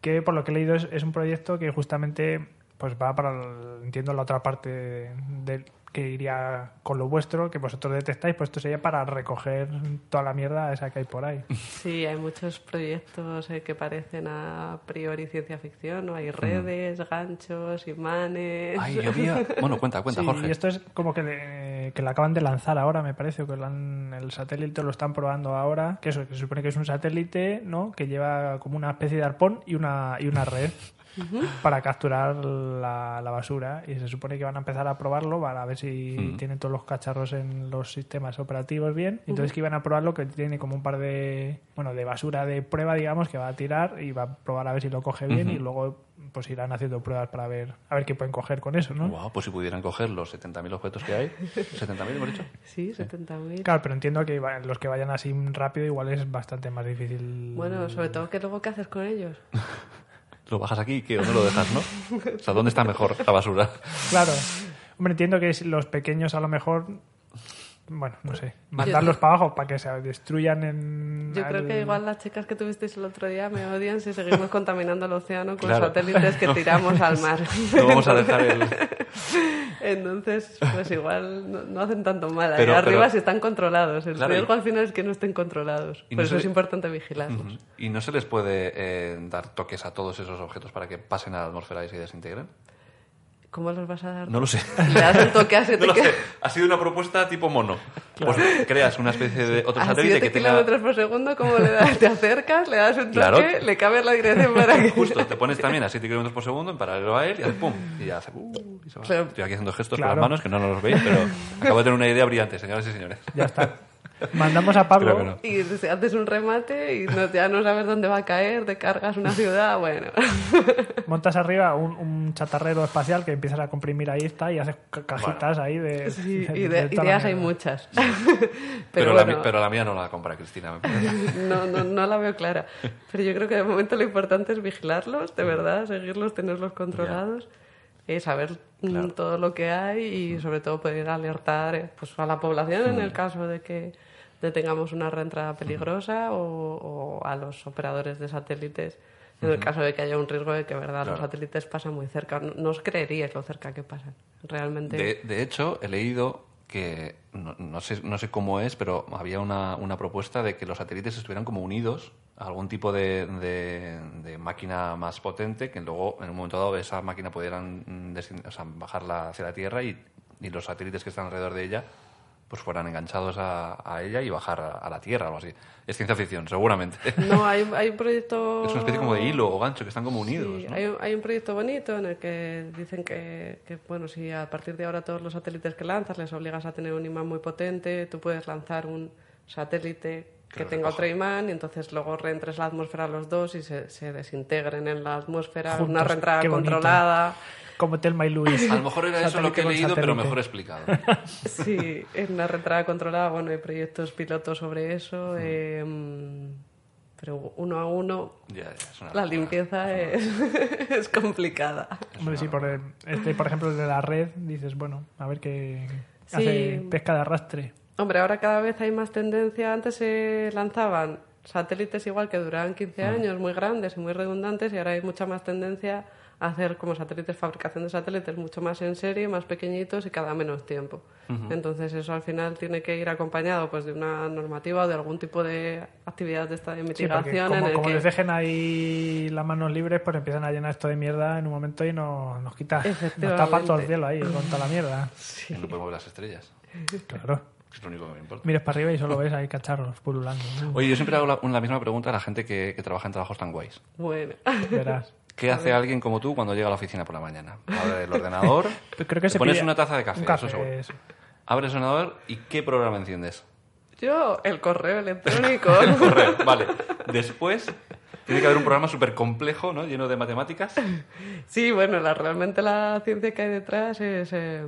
Que por lo que he leído es, es un proyecto que justamente pues va para, el- entiendo, la otra parte de, que iría con lo vuestro, que vosotros detectáis, pues esto sería para recoger toda la mierda esa que hay por ahí. <laughs> Sí, hay muchos proyectos eh, que parecen a priori ciencia ficción, ¿no? Hay redes, ganchos, imanes. Ay, <laughs> yo había... Bueno, cuenta, cuenta, Sí, Jorge. y esto es como que, le, que lo acaban de lanzar ahora, me parece, o que lo han- el satélite lo están probando ahora, que eso, que se supone que es un satélite, ¿no? Que lleva como una especie de arpón y una, y una red <laughs> para capturar la, la basura y se supone que van a empezar a probarlo para ver si Mm. tienen todos los cacharros en los sistemas operativos bien. Entonces que iban a probarlo que tiene como un par de, bueno, de basura de prueba, digamos, que va a tirar y va a probar a ver si lo coge bien y luego pues irán haciendo pruebas para ver a ver qué pueden coger con eso, ¿no? Guau, pues si pudieran coger los 70.000 objetos que hay. <laughs> ¿70.000 hemos dicho? Sí, 70.000. Claro, pero entiendo que los que vayan así rápido igual es bastante más difícil. Bueno, sobre todo que luego qué haces con ellos. <laughs> Lo bajas aquí, ¿qué? ¿O no lo dejas, no? O sea, ¿dónde está mejor la basura? Claro. Hombre, entiendo que los pequeños a lo mejor. Bueno, no sé. Mandarlos para abajo para que se destruyan en. Yo creo al- que igual las chicas que tuvisteis el otro día me odian si seguimos contaminando el océano con Claro. satélites que <laughs> tiramos al mar. No vamos a dejar el... <laughs> Entonces, pues igual no, no hacen tanto mal. Ahí Pero- arriba pero- si están controlados. El Claro, y- riesgo al final es que no estén controlados. Por no eso se- es importante vigilarlos. ¿Y no se les puede eh, dar toques a todos esos objetos para que pasen a la atmósfera y se desintegren? ¿Cómo los vas a dar? No lo sé. <laughs> Le das un toque a 7 <laughs> No lo sé. Ha sido una propuesta tipo mono. Pues creas una especie de otro satélite 7 que tenga... kilómetros por segundo, ¿cómo le das? Te acercas, le das un toque, Claro. le cambias la dirección para <laughs> que... Justo, te pones también a 7 kilómetros por segundo en paralelo a él y hace pum. Y ya hace... uh, y se va. Claro. Estoy aquí haciendo gestos Claro. con las manos que no nos los veis, pero acabo de tener una idea brillante, señoras y señores. Ya está. Mandamos a Pablo. No. Y si haces un remate y no, ya no sabes dónde va a caer, te cargas una ciudad, bueno. <laughs> Montas arriba un, un chatarrero espacial que empiezas a comprimir ahí está y haces ca- cajitas ahí de. Sí, de- y de la ideas hay muchas. <laughs> Pero, Pero, la, bueno, mi- pero la mía no la compra Cristina, me parece. <laughs> no, no, no la veo clara. Pero yo creo que de momento lo importante es vigilarlos, de verdad, seguirlos, tenerlos controlados, eh, saber mm, Claro. todo lo que hay y sobre todo poder alertar eh, pues, a la población en el caso de que detengamos una reentrada peligrosa o, o a los operadores de satélites en el caso de que haya un riesgo de que verdad los Claro. satélites pasan muy cerca. No, no os creeríais lo cerca que pasan. Realmente. De, de hecho, he leído que, no, no sé, no sé cómo es, pero había una, una propuesta de que los satélites estuvieran como unidos a algún tipo de, de- de máquina más potente, que luego, en un momento dado, esa máquina pudieran mm, o sea, bajarla hacia la Tierra y, y los satélites que están alrededor de ella pues fueran enganchados a, a ella y bajar a, a la Tierra o algo así. Es ciencia ficción, seguramente. No, hay, hay un proyecto... <laughs> Es una especie como de hilo o gancho que están como unidos. Sí, ¿no? hay, un, hay un proyecto bonito en el que dicen que, que, bueno, si a partir de ahora todos los satélites que lanzas les obligas a tener un imán muy potente, tú puedes lanzar un satélite que, tenga otro imán y entonces luego reentres la atmósfera los dos y se, se desintegren en la atmósfera, Juntos, una reentrada qué bonito. Como Telma y Luis. A lo mejor era eso lo que he Satélite leído, pero satélite. mejor explicado. <laughs> Sí, en una reentrada controlada, bueno, hay proyectos pilotos sobre eso, Mm. eh, mm, pero uno a uno Ya, ya, es una la locura. limpieza es, <laughs> es complicada. Hombre, sí, por, el- este, por ejemplo, de la red, dices, bueno, a ver qué. Sí. Hace pesca de arrastre. Hombre, ahora cada vez hay más tendencia. Antes se lanzaban satélites igual que duraban 15 Mm. años, muy grandes y muy redundantes, y ahora hay mucha más tendencia a hacer como satélites, fabricación de satélites mucho más en serie, más pequeñitos y cada menos tiempo. Entonces eso al final tiene que ir acompañado pues de una normativa o de algún tipo de actividad de esta de Sí, mitigación en como, el como que... les dejen ahí las manos libres, pues empiezan a llenar esto de mierda en un momento y nos, nos quita. Nos tapa todo el cielo ahí con toda la mierda. <laughs> Que no podemos ver las estrellas. Claro. Es lo único que me importa. Mires para arriba y solo ves ahí cacharros pululando. Oye, yo siempre hago la, la misma pregunta a la gente que, que trabaja en trabajos tan guays. Bueno, Verás. ¿Qué hace alguien como tú cuando llega a la oficina por la mañana? Abre el ordenador, <laughs> Pero creo que te se pones una taza de café, un café, eso. Abres el ordenador y ¿qué programa enciendes? Yo, el correo electrónico. <laughs> El correo, vale. Después tiene que haber un programa súper complejo, ¿no? Lleno de matemáticas. Sí, bueno, la, realmente la ciencia que hay detrás es, eh,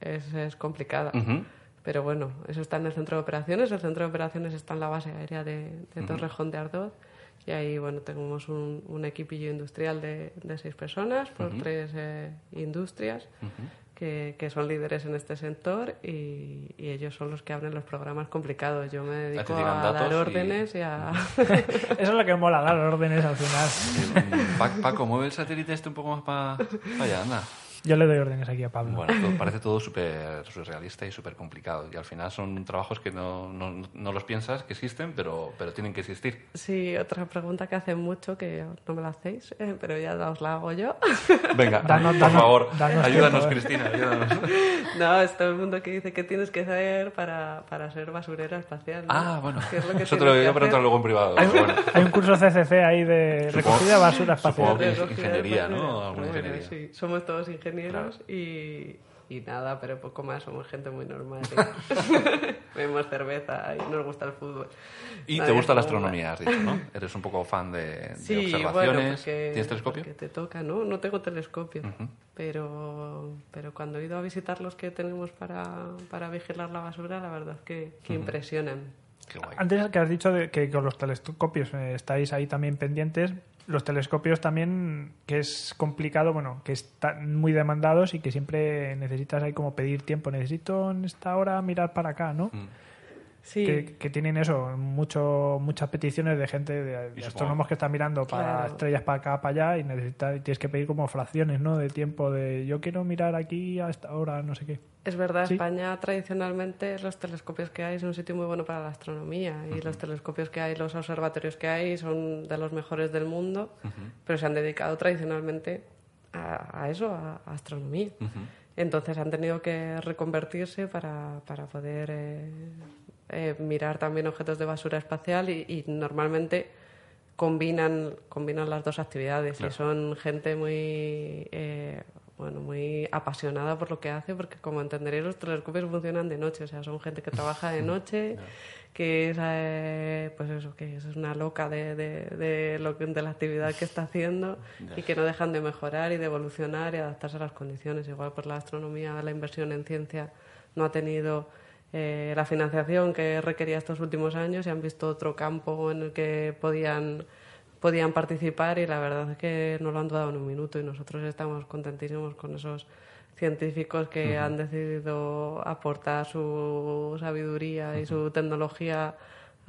es, es complicada. Ujú. Pero bueno, eso está en el centro de operaciones. El centro de operaciones está en la base aérea de, de Torrejón de Ardoz. Y ahí, bueno, tenemos un, un equipillo industrial de, de seis personas por tres eh, industrias que, que son líderes en este sector y, y ellos son los que abren los programas complicados. Yo me dedico a dar y- órdenes y a... <laughs> Eso es lo que mola, dar órdenes al final. Pa- Paco, mueve el satélite este un poco más para allá, anda. Yo le doy órdenes aquí a Pablo. Bueno, todo- parece todo súper surrealista y súper complicado. Y al final son trabajos que no, no, no los piensas que existen, pero, pero tienen que existir. Sí, otra pregunta que hacen mucho, que no me la hacéis, eh, pero ya os la hago yo. Venga, <laughs> Danos- por danos- favor, danos ayúdanos, tiempo, eh. Cristina, ayúdanos. <laughs> No, es todo el mundo que dice que tienes que hacer para, para ser basurera espacial. ¿no? Ah, bueno. ¿Qué es lo que Eso te lo que voy a preguntar luego en privado. Hay, bueno. hay un curso CCC ahí de recogida de basura supongo espacial. que- Recogida de ingeniería. ¿no? Alguna Bueno, ingeniería. sí, somos todos ingenieros y, y nada, pero poco más, somos gente muy normal. <laughs> <laughs> Bebemos cerveza y nos gusta el fútbol. Y te gusta la astronomía, has dicho, ¿no? <laughs> Eres un poco fan de, observaciones. bueno, porque, ¿Tienes telescopio? porque te toca, ¿no? No tengo telescopio, pero, pero cuando he ido a visitar los que tenemos para, para vigilar la basura, la verdad que, que impresionan. Antes que has dicho de que con los telescopios eh, estáis ahí también pendientes, los telescopios también, que es complicado, bueno, que están muy demandados y que siempre necesitas ahí como pedir tiempo. Necesito en esta hora mirar para acá, ¿no? Sí, Que, que tienen eso, mucho, muchas peticiones de gente, de, astrónomos que están mirando para Claro. estrellas para acá, para allá y necesitas, y tienes que pedir como fracciones, ¿no? De tiempo, de yo quiero mirar aquí a esta hora, no sé qué. Es verdad, Sí. España tradicionalmente los telescopios que hay es un sitio muy bueno para la astronomía y los telescopios que hay, los observatorios que hay son de los mejores del mundo, pero se han dedicado tradicionalmente a, a eso, a, a astronomía. Entonces han tenido que reconvertirse para, para poder eh, eh, mirar también objetos de basura espacial y, y normalmente combinan, combinan las dos actividades. Y son gente muy eh, bueno muy apasionada por lo que hace porque como entenderéis los telescopios funcionan de noche. O sea son gente que trabaja de <laughs> noche que es eh, pues eso que es una loca de, de, de lo de la actividad que está haciendo y que no dejan de mejorar y de evolucionar y adaptarse a las condiciones. Igual pues la astronomía la inversión en ciencia no ha tenido eh, la financiación que requería estos últimos años y han visto otro campo en el que podían podían participar y la verdad es que no lo han dudado en un minuto y nosotros estamos contentísimos con esos científicos que han decidido aportar su sabiduría y su tecnología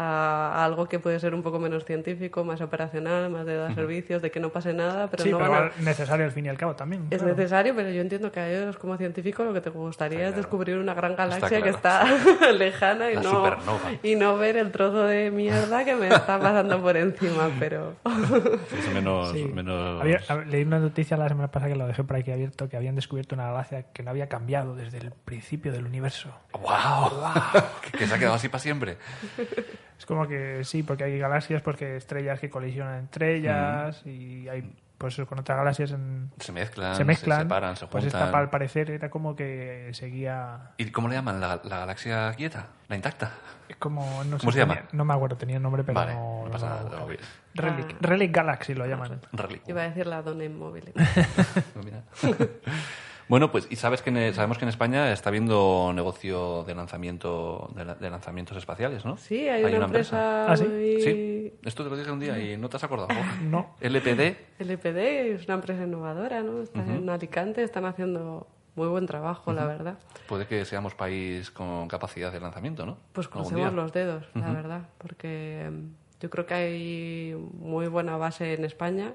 a, algo que puede ser un poco menos científico, más operacional, más de dar servicios, de que no pase nada, pero sí, no pero van a- necesario al fin y al cabo también. es claro. necesario, pero yo entiendo que a ellos como científico lo que te gustaría es descubrir una gran galaxia claro. que está <laughs> lejana y La no, y no ver el trozo de mierda que me está pasando por encima, pero... Es menos... Sí. menos... Había- hab- leí una noticia la semana pasada que lo dejé por aquí abierto, que habían descubierto una galaxia que no había cambiado desde el principio del universo. ¡Wow! que, <laughs> que se ha quedado así para siempre. <laughs> Es como que sí, porque hay galaxias, porque estrellas que colisionan entre ellas y hay pues con otras galaxias en- Se mezclan, se mezclan. separan, se pues juntan. esta, al parecer, era como que seguía... ¿Y cómo le llaman? ¿La, la galaxia quieta? ¿La intacta? Es como... No sé, ¿Cómo se tenía- llama? No me acuerdo, tenía el nombre, pero vale, no... no, no pasa nada. voy- Relic, Ah. Relic Galaxy lo llaman. Relic. Iba a decir la dona inmóvil. <laughs> <laughs> Bueno, pues y sabes que en- sabemos que en España está habiendo negocio de lanzamiento de, la- de lanzamientos espaciales, ¿no? Sí, hay, una, empresa, ¿Ah, sí? muy- Sí, esto te lo dije un día y no te has acordado. <laughs> No. LPD, LPD es una empresa innovadora, ¿no? Está en Alicante, están haciendo muy buen trabajo, la verdad. puede que seamos país con capacidad de lanzamiento, ¿no? Pues crucemos los dedos, la verdad, porque em, yo creo que hay muy buena base en España.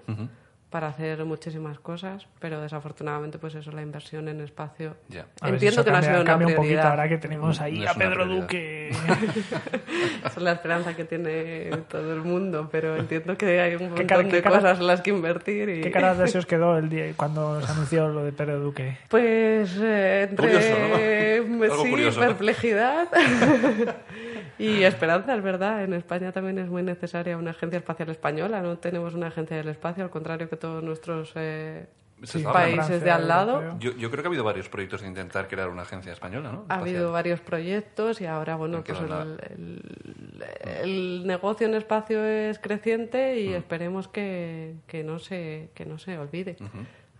Para hacer muchísimas cosas, pero desafortunadamente, pues eso, la inversión en espacio. Si Entiendo que no ha cambia, sido una cambia un poquito prioridad. ahora que tenemos ahí No a Pedro prioridad. Duque. <laughs> Esa es la esperanza que tiene todo el mundo, pero entiendo que hay un ¿Qué montón cara- de cara- cosas en las que invertir. Y... ¿Qué cara de se os quedó el día cuando se anunció lo de Pedro Duque? Pues eh, entre Curioso, ¿no? <laughs> Algo sí, curioso, ¿no? <laughs> Y esperanza, es verdad. En España también es muy necesaria una agencia espacial española. No tenemos una agencia del espacio, al contrario que todos nuestros eh, Sí, países Francia, de al lado. Yo, yo creo que ha habido varios proyectos de intentar crear una agencia española, ¿no? Ha Espacial. habido varios proyectos y ahora, bueno, ¿En qué pues van el, el- el negocio en espacio es creciente y esperemos que, que no se, que no se olvide.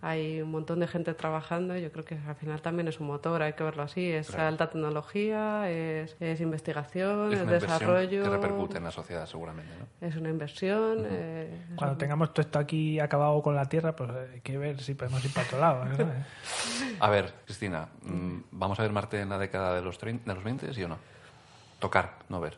Hay un montón de gente trabajando y yo creo que al final también es un motor, hay que verlo así. Es Claro. alta tecnología, es, es investigación, Es es, desarrollo. que repercute en la sociedad, seguramente, ¿no? Es una inversión. eh, Cuando un- tengamos todo esto aquí acabado con la Tierra, pues hay que ver si podemos ir para otro lado. ¿no? <laughs> A ver, Cristina, mm, ¿vamos a ver Marte en la década de los, 30, de los 20, sí o no? Tocar, no ver.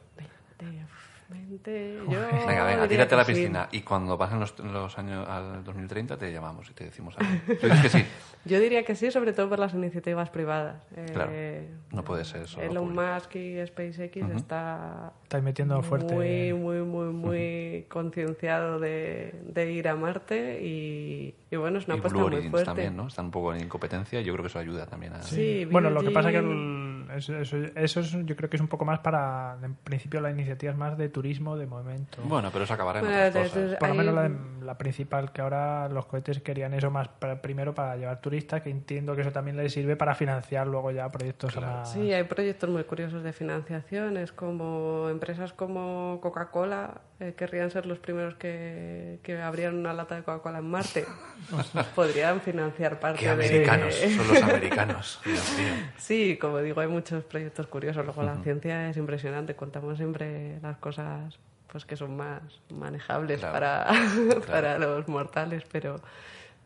Yo Venga, venga, tírate a la sí. piscina y cuando pasen los, los años al 2030 te llamamos y te decimos algo. <laughs> Tú dices que sí. Yo diría que sí, sobre todo por las iniciativas privadas. Claro, Eh, no puede ser solo Elon. Musk y SpaceX está Estáis metiendo fuerte. muy, muy, muy, muy concienciado de, de ir a Marte y, y bueno, es una y apuesta Blue muy Origins fuerte. también, ¿no? Están un poco en incompetencia. Yo creo que eso ayuda también a... Sí, Bueno, lo que pasa que el- eso, eso- eso es, yo creo que es un poco más para, en principio, la iniciativa es más de turismo de momento. Bueno, pero eso acabará en Bueno, otras de- cosas. de- Por lo menos la, de- la principal, que ahora los cohetes querían eso más para- primero para llevar turistas, que entiendo que eso también les sirve para financiar luego ya proyectos más... Sí, hay proyectos muy curiosos de financiación. Es como empresas como Coca-Cola eh, querrían ser los primeros que, que abrieran una lata de Coca-Cola en Marte. <laughs> Podrían financiar parte Qué de... americanos, <laughs> son los americanos. Dios mío. Sí, como digo, hay muchos proyectos curiosos. Luego la ciencia es impresionante. Contamos siempre las cosas pues que son más manejables Claro, para, <laughs> para los mortales, pero,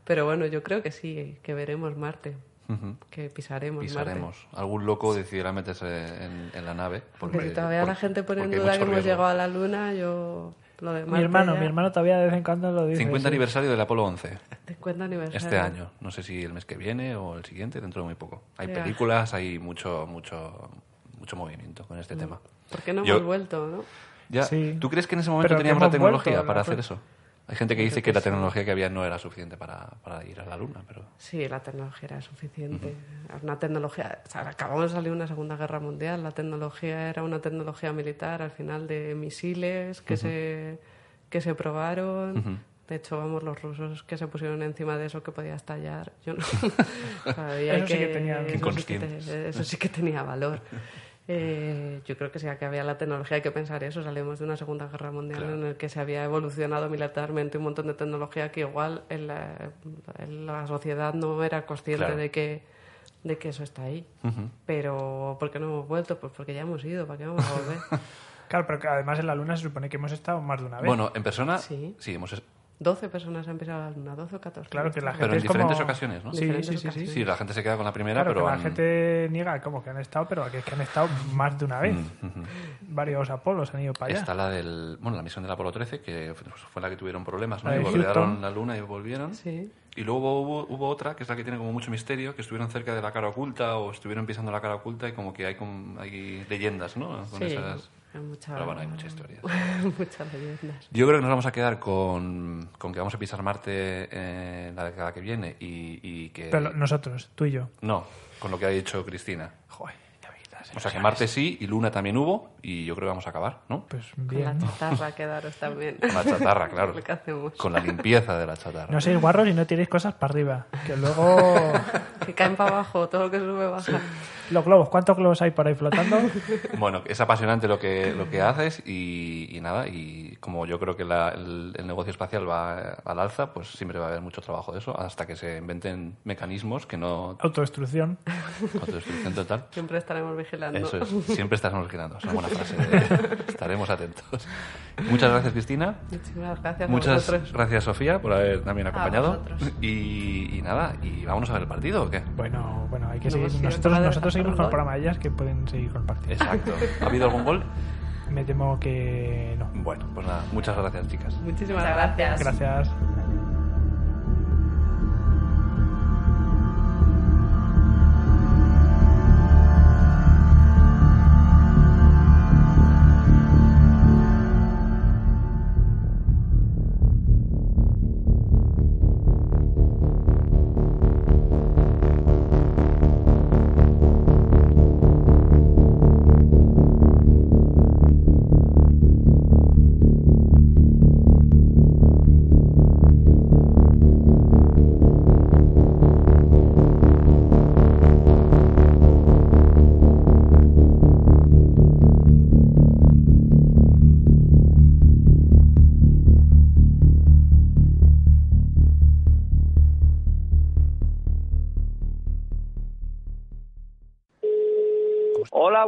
pero bueno, yo creo que sí, que veremos Marte, que pisaremos, Marte. Pisaremos. Algún loco decidirá meterse en, en la nave. Porque si todavía la gente pone en duda que hemos llegado a la Luna, yo lo de Marte Mi hermano, ya- mi hermano todavía de vez en cuando lo dice. 50 sí. aniversario del Apolo 11. 50 aniversario. Este año. No sé si el mes que viene o el siguiente, dentro de muy poco. Hay películas, hay mucho, mucho, mucho movimiento con este tema. ¿Por qué no Yo- hemos vuelto, no? Ya, Sí. ¿Tú crees que en ese momento teníamos la vuelto, tecnología la para hacer eso? Hay gente que dice que la tecnología que había no era suficiente para, para ir a la Luna, pero... Sí, la tecnología era suficiente. Una tecnología, o sea, acabamos de salir de una Segunda Guerra Mundial, la tecnología era una tecnología militar al final de misiles que se que se probaron. De hecho, vamos, los rusos que se pusieron encima de eso que podía estallar. Yo no. <laughs> sabía Eso sí que tenía- eso, sí que eso sí que tenía valor. Eh, yo creo que sí que había la tecnología, hay que pensar eso. Salimos de una Segunda Guerra Mundial Claro. en el que se había evolucionado militarmente un montón de tecnología que igual en la, en la sociedad no era consciente Claro. de que de que eso está ahí. Pero ¿por qué no hemos vuelto? Pues porque ya hemos ido, ¿para qué vamos a volver? <laughs> Claro, pero que además en la Luna se supone que hemos estado más de una vez. Bueno, en persona, Sí. sí, hemos... 12 personas han pisado la luna, 12 o 14. claro que la gente Pero en es como- diferentes ocasiones, ¿no? Sí, sí, sí, sí. ocasiones. Sí, la gente se queda con la primera, Claro, pero... que la han- gente niega como que han estado, pero que es que han estado más de una vez. Mm. Varios Apolos han ido para allá. Está la del... Bueno, la misión del Apolo 13, que fue la que tuvieron problemas, ¿no? La Y Houston. la Luna y volvieron. Sí. Y luego hubo, hubo otra, que es la que tiene como mucho misterio, que estuvieron cerca de la cara oculta o estuvieron pisando la cara oculta y como que hay, como, hay leyendas, ¿no? Con Sí, esas... mucha- Pero bueno, hay mucha historia. <laughs> muchas leyendas. Yo creo que nos vamos a quedar con, con que vamos a pisar Marte eh, la década que viene y, y que... Pero nosotros, tú y yo. No, con lo que ha dicho Cristina. Joder, O sea que ilusiones. Marte sí y Luna también hubo y yo creo que vamos a acabar, ¿no? Pues Con la bien. chatarra <laughs> quedaros también. Con la chatarra, claro. Lo que hacemos. Con la limpieza de la chatarra. No seáis guarros y no tiréis cosas para arriba. Que luego... <laughs> Que caen para abajo, todo lo que sube baja. Los globos, ¿cuántos globos hay por ahí flotando? <laughs> Bueno, es apasionante lo que, lo que haces y, y nada, y como yo creo que la- el, el negocio espacial va al alza, pues siempre va a haber mucho trabajo de eso, hasta que se inventen mecanismos que no... Autodestrucción. Autodestrucción total. Siempre estaremos Eso es, <laughs> siempre estaremos vigilando, es una buena frase. ¿eh? Estaremos atentos. Muchas gracias, Cristina. Muchísimas gracias a Muchas vosotros. gracias, Sofía, por haber también acompañado. Y, y nada, y vámonos a ver el partido, ¿o qué? Bueno, bueno, hay que No seguir. Nosotros, nosotros seguimos con el programa de ellas que pueden seguir con el partido. Exacto. ¿Ha habido algún gol? Me temo que no. Bueno, pues nada, muchas gracias, chicas. Muchísimas gracias. Gracias.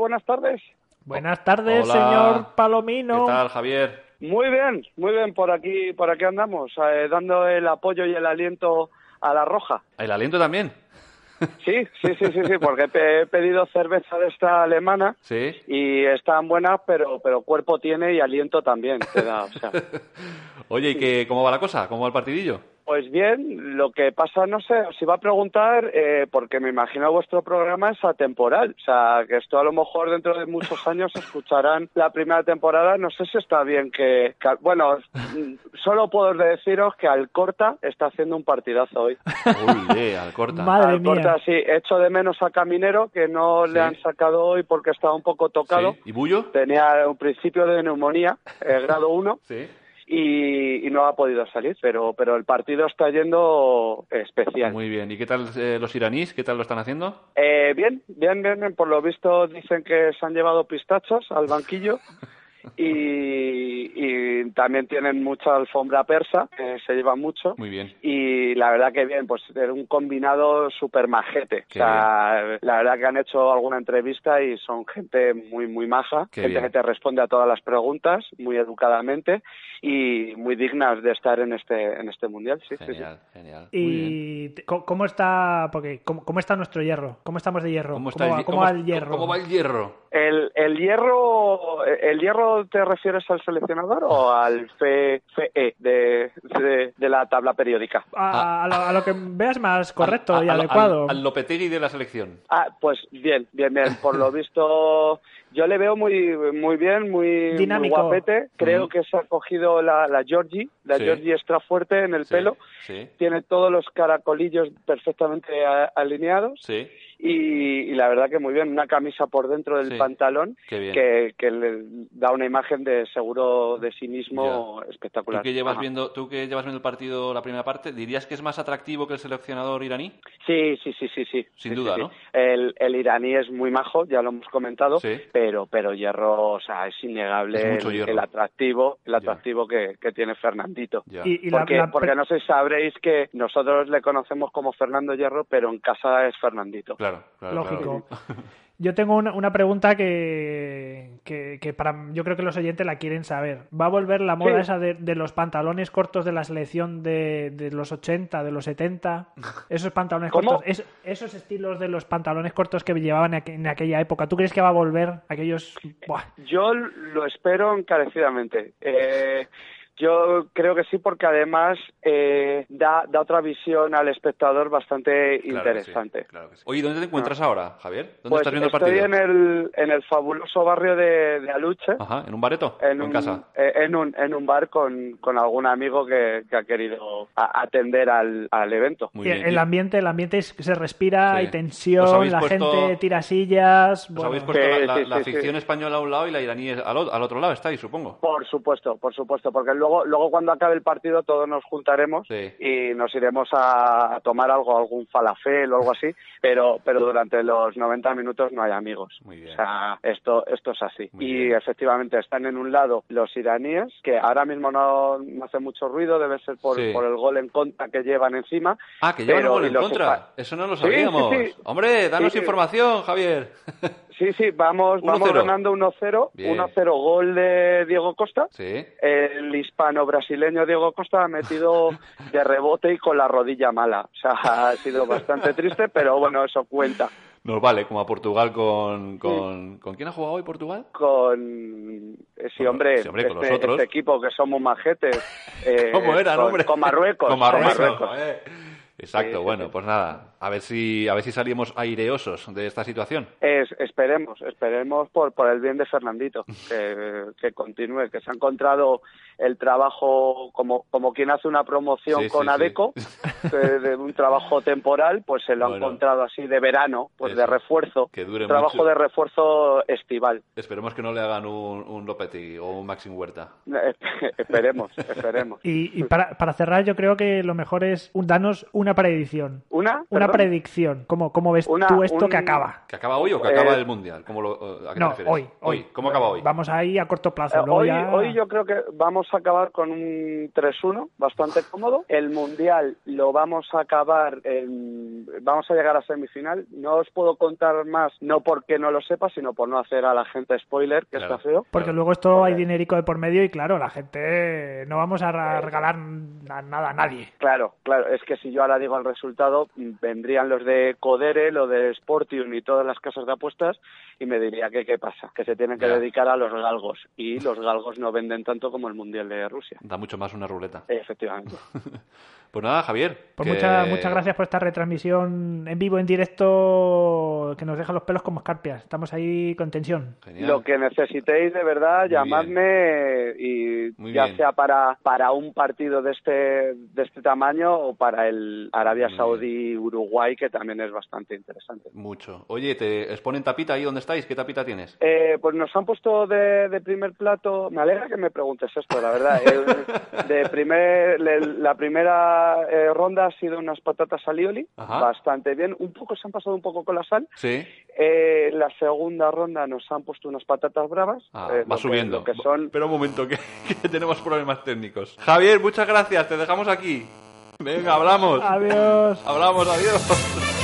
Buenas tardes. Buenas tardes, Hola. señor Palomino. ¿Qué tal, Javier? Muy bien, muy bien, por aquí, por aquí andamos, eh, dando el apoyo y el aliento a la roja. ¿El aliento también? Sí, sí, sí, sí, sí, porque he pedido cerveza de esta alemana <laughs> Sí. y están buenas, pero, pero cuerpo tiene y aliento también te da, o sea. <laughs> Oye, ¿y qué, cómo va la cosa? ¿Cómo va el partidillo? Pues bien, lo que pasa, no sé, os iba a preguntar, eh, porque me imagino vuestro programa es atemporal, o sea, que esto a lo mejor dentro de muchos <laughs> años escucharán la primera temporada, no sé si está bien que, que- bueno, <laughs> solo puedo deciros que Alcorta está haciendo un partidazo hoy. Uy, al corta. <laughs> Madre Alcorta, mía. sí, echo de menos a Caminero, que no Sí. le han sacado hoy porque estaba un poco tocado. Sí. ¿Y Bullo? Tenía un principio de neumonía, eh, grado 1, Sí. Y, y no ha podido salir, pero, pero el partido está yendo especial. Muy bien. ¿Y qué tal eh, los iraníes? ¿Qué tal lo están haciendo? Eh, bien, bien, bien, bien. Por lo visto dicen que se han llevado pistachos al banquillo <laughs> <laughs> y, y también tienen mucha alfombra persa, que se lleva mucho. Muy bien. Y la verdad que bien, pues era un combinado súper majete. Qué o sea, la verdad que han hecho alguna entrevista y son gente muy, muy maja, Qué gente bien. que te responde a todas las preguntas muy educadamente y muy dignas de estar en este, en este mundial. Sí, sí, sí. Genial, genial. Bien. ¿Y cómo está, porque, cómo, cómo está nuestro hierro? ¿Cómo estamos de hierro? ¿Cómo, ¿Cómo, está va, el, cómo cómo- va el hierro? ¿Cómo va el hierro? El, el hierro, ¿el hierro te refieres al seleccionador o al FE, FE de, de, de la tabla periódica? A, a lo, a lo que veas más correcto Al- y adecuado. Al, al Lopetegui de la selección. Ah, pues bien, bien, bien. Por lo visto, yo le veo muy, muy bien, muy, muy Dinámico. guapete. Creo Ujú. que se ha cogido la, la Georgie, la Sí. Georgie extra fuerte en el Sí, pelo. Sí. Tiene todos los caracolillos perfectamente a- alineados Sí. Y, y la verdad que muy bien. Una camisa por dentro del Sí. pantalón que, que le da una imagen de seguro de sí mismo ¿Tú espectacular. que, llevas Ajá. viendo, tú que llevas viendo el partido la primera parte, ¿dirías que es más atractivo que el seleccionador iraní? Sí, sí, sí, sí, sí. Sin Sí, duda, sí, ¿no? El, el iraní es muy majo, ya lo hemos comentado, Sí. pero pero hierro, o sea, es innegable Es mucho el, atractivo, el atractivo que, que tiene Fernandito. Y, Porque, la- porque no sé si sabréis que nosotros le conocemos como Fernando Hierro, pero en casa es Fernandito. Claro, claro. Lógico. claro. <laughs> Yo tengo una, una pregunta que, que, que para yo creo que los oyentes la quieren saber. ¿Va a volver la moda Sí. esa de, de los pantalones cortos de la selección de, de los 80, de los 70? Esos pantalones ¿Cómo? cortos, es- esos estilos de los pantalones cortos que llevaban en, aqu- en aquella época. ¿Tú crees que va a volver aquellos... Buah, Yo lo espero encarecidamente. Eh, yo creo que sí, porque además eh, da, da otra visión al espectador bastante Claro que sí, interesante. claro que sí. Oye, ¿dónde te encuentras ahora, Javier? ¿Dónde Pues estás viendo el estoy partido? en el, en el fabuloso barrio de, de Aluche. Ajá, ¿en un bareto? en ¿O un, en casa? eh, en un en un bar con, con algún amigo que, que ha querido a- atender al, al evento. Muy bien. el ¿Y ambiente, el ambiente es- se respira, Sí. hay ¿Os tensión, la puesto- gente tira sillas. ¿Os bueno. habéis puesto Sí, la, la- sí, la sí, ficción sí. española a un lado y la iraní al otro lado? Estáis, supongo. Por supuesto, por supuesto, porque luego luego cuando acabe el partido todos nos juntaremos Sí. y nos iremos a, a tomar algo, algún falafel o algo así, pero pero durante los 90 minutos no hay amigos. Muy bien. O sea, esto esto es así. Muy y bien. efectivamente están en un lado los iraníes, que ahora mismo no, no hace mucho ruido, debe ser por, Sí. por el gol en contra que llevan encima. Ah, que llevan pero- un gol en contra. Eso no lo sabíamos. sí. Hombre, danos información, Javier. <laughs> Sí, sí, vamos, 1-0. vamos ganando 1-0. Bien. 1-0 gol de Diego Costa. sí. El hispano-brasileño Diego Costa ha metido <laughs> de rebote y con la rodilla mala. O sea, ha sido bastante triste, pero bueno, eso cuenta. Nos vale, como a Portugal con, con... ¿Con quién ha jugado hoy Portugal? Con. eh, sí, Con- hombre, sí, hombre, con este, los otros. este equipo que somos majetes. <laughs> eh, ¿Cómo era, con, hombre? Con Marruecos. Con Marruecos. Marruecos. eh. Exacto, Sí, bueno, sí. pues nada, a ver si a ver si salimos aireosos de esta situación. Es- esperemos, esperemos por, por el bien de Fernandito, que, que continúe, que se ha encontrado el trabajo como, como quien hace una promoción Sí, con sí. ADECO, de, <laughs> de un trabajo temporal, pues se lo ha Bueno. encontrado así de verano, pues Eso, de refuerzo, que dure trabajo mucho. de refuerzo estival. Esperemos que no le hagan un, un Lopetegui o un Maxim Huerta. <laughs> esperemos, esperemos. Y, y para, para cerrar, yo creo que lo mejor es un- danos una predicción. ¿Una? Una Perdón. predicción. ¿Cómo, cómo ves Una- tú esto un- que acaba? ¿Que acaba hoy o que Eh, acaba el Mundial? ¿Cómo lo, ¿A qué te No, refieres? hoy, hoy. ¿Cómo acaba hoy? Vamos ahí a corto plazo. Eh, hoy, ya- hoy yo creo que vamos vamos a acabar con un 3-1 bastante cómodo. El Mundial lo vamos a acabar, en- vamos a llegar a semifinal. No os puedo contar más, no porque no lo sepa, sino por no hacer a la gente spoiler, que Claro. está feo. Porque luego esto hay dinerico de por medio y claro, la gente no vamos a regalar na- nada a nadie. Claro, claro, es que si yo ahora digo el resultado, vendrían los de Codere, lo de Sportium y todas las casas de apuestas y me diría que qué pasa, que se tienen que dedicar a los galgos y los galgos no venden tanto como el Mundial de Rusia. Da mucho más una ruleta. Efectivamente. <laughs> Pues nada, Javier. Pues que- muchas, muchas gracias por esta retransmisión en vivo, en directo, que nos deja los pelos como escarpias. Estamos ahí con tensión. Genial. Lo que necesitéis de verdad, Muy llamadme y Muy ya bien. sea para, para un partido de este, de este tamaño o para el Arabia Saudí-Uruguay, que también es bastante interesante. Mucho. Oye, ¿te exponen tapita ahí donde estáis? ¿Qué tapita tienes? Eh, pues nos han puesto de, de primer plato. Me alegra que me preguntes esto, la verdad. El- <laughs> de primer, la primera eh, ronda ha sido unas patatas alioli, Ajá. bastante bien. Un poco se han pasado un poco con la sal. Sí. Eh, la segunda ronda nos han puesto unas patatas bravas. Ah, eh, va lo que- subiendo. lo que son Espera un momento, que, <laughs> que tenemos problemas técnicos. Javier, muchas gracias. Te dejamos aquí. Venga, hablamos. Adiós. Hablamos, adiós.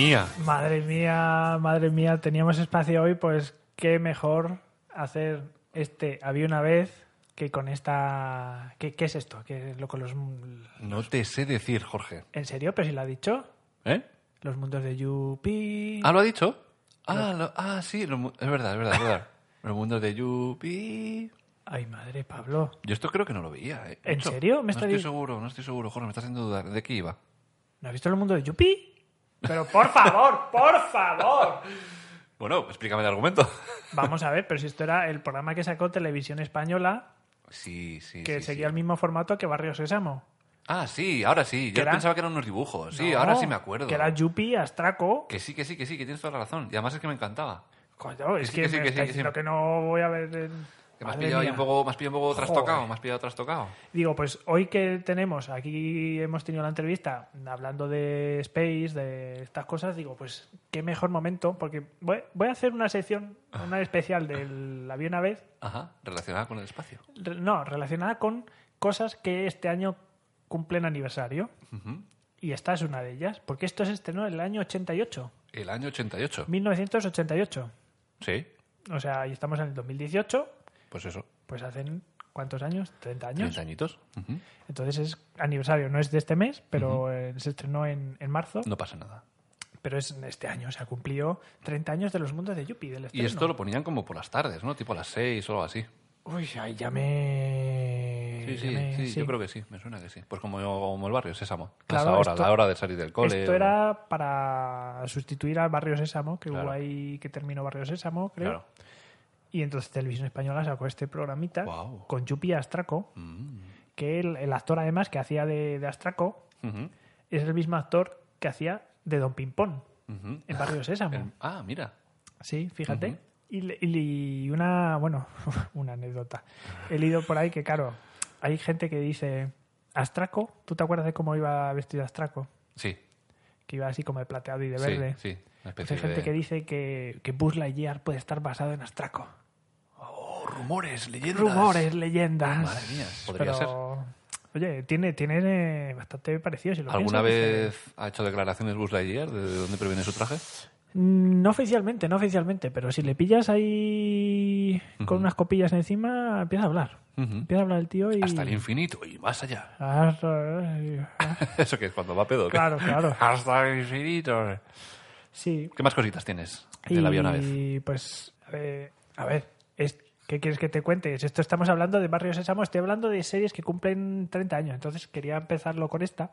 Mía. Madre mía, madre mía, teníamos espacio hoy, pues qué mejor hacer este Había una vez que con esta... ¿Qué, qué es esto? ¿Qué es lo con los... No te sé decir, Jorge. ¿En serio? ¿Pero si lo ha dicho? ¿Eh? Los mundos de Yupi... ¿Ah, lo ha dicho? Ah, lo- ah sí, lo es verdad, es verdad, es verdad. <laughs> Los mundos de Yupi. Ay, madre, Pablo. Yo esto creo que no lo veía. ¿eh? ¿En Mucho. serio? ¿Me no estoy seguro, no estoy seguro, Jorge, me estás haciendo dudar. ¿De qué iba? ¿No has visto los mundos de Yupi? Pero por favor, por favor. Bueno, explícame el argumento. Vamos a ver, pero si esto era el programa que sacó Televisión Española, Sí, sí. que sí, seguía sí. el mismo formato que Barrio Sésamo. Ah, sí, ahora sí. Yo era- pensaba que eran unos dibujos. Sí, No, ahora sí me acuerdo. Que era Yupi, Astraco. Que sí, que sí, que sí, que tienes toda la razón. Y además es que me encantaba. Coño, es que, que sí, me que sí, está que sí. diciendo que no voy a ver... en- Que me has pillado un poco, me has pillado un poco trastocado, me has pillado trastocado. Digo, pues hoy que tenemos, aquí hemos tenido la entrevista hablando de Space, de estas cosas, digo, pues qué mejor momento, porque voy, voy a hacer una sección, una <laughs> especial del Había una vez, Ajá, relacionada con el espacio. re- no, relacionada con cosas que este año cumplen aniversario. Y esta es una de ellas, porque esto se estrenó en el año 88, El año 88. 1988. Sí, O sea, y estamos en el 2018, pues eso. pues hacen, ¿cuántos años? ¿30 años? 30 añitos. Entonces es aniversario, no es de este mes, pero eh, se estrenó en, en marzo, No pasa nada. pero es este año, o sea, cumplió 30 años de los mundos de Yuppie, del Y esto lo ponían como por las tardes, ¿no? Tipo a las 6 o algo así. Uy, ahí ya me... Sí, ya sí, me- sí, yo creo que sí, me suena que sí. Pues como, como el barrio Sésamo. Claro, hora, esto- la hora de salir del cole. Esto o- era para sustituir al Barrio Sésamo, que Claro. hubo ahí, que terminó Barrio Sésamo, creo. Claro. Y entonces Televisión Española sacó este programita con Yupi Astraco, Mm. que el, el actor además que hacía de, de Astraco es el mismo actor que hacía de Don Pimpón en Barrio Sésamo. El- Ah, mira. Sí, fíjate. Y, una, bueno, <laughs> una anécdota. He leído por ahí que, claro, hay gente que dice, Astraco, ¿tú te acuerdas de cómo iba vestido Astraco? Sí, Que iba así como de plateado y de verde. sí. Una Pues hay gente de... que dice que, que Buzz Lightyear puede estar basado en Astraco. Rumores, leyendas. Rumores, leyendas. Madre mía, podría Pero, Oye, tiene, tiene eh, bastante parecido. Si lo ¿Alguna piensas, vez ha hecho declaraciones Buzz Lightyear de dónde proviene su traje? Mm, No oficialmente, no oficialmente, pero si le pillas ahí con unas copillas encima, empieza a hablar. Ujú. Empieza a hablar el tío y... Hasta el infinito y más allá. Hasta- <laughs> Eso que es cuando va a pedo. ¿qué? Claro, claro. <laughs> Hasta el infinito. Sí. ¿Qué más cositas tienes de la vía una vez? Y pues, a ver, a ver, es- ¿qué quieres que te cuente? Esto estamos hablando de Barrio Sésamo, estoy hablando de series que cumplen 30 años, entonces quería empezarlo con esta,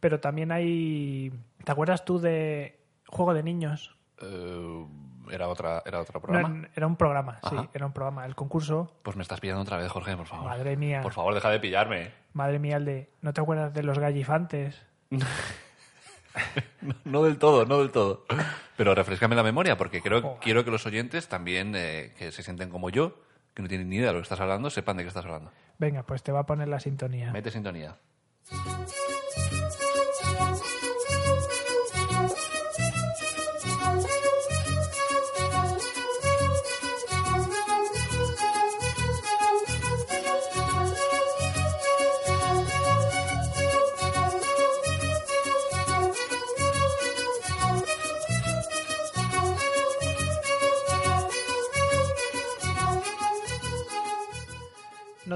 pero también hay... ¿Te acuerdas tú de Juego de Niños? Eh, ¿era, otra, ¿Era otro No, programa? era un programa, sí, era un programa. El concurso, Pues me estás pillando otra vez, Jorge, por favor. madre mía, Por favor, deja de pillarme. madre mía, el de... ¿No te acuerdas de los gallifantes? <laughs> No, <laughs> no del todo, no del todo. Pero refrescame la memoria, porque creo, quiero que los oyentes también, eh, que se sienten como yo, que no tienen ni idea de lo que estás hablando, sepan de qué estás hablando. Venga, pues te va a poner la sintonía. Mete sintonía.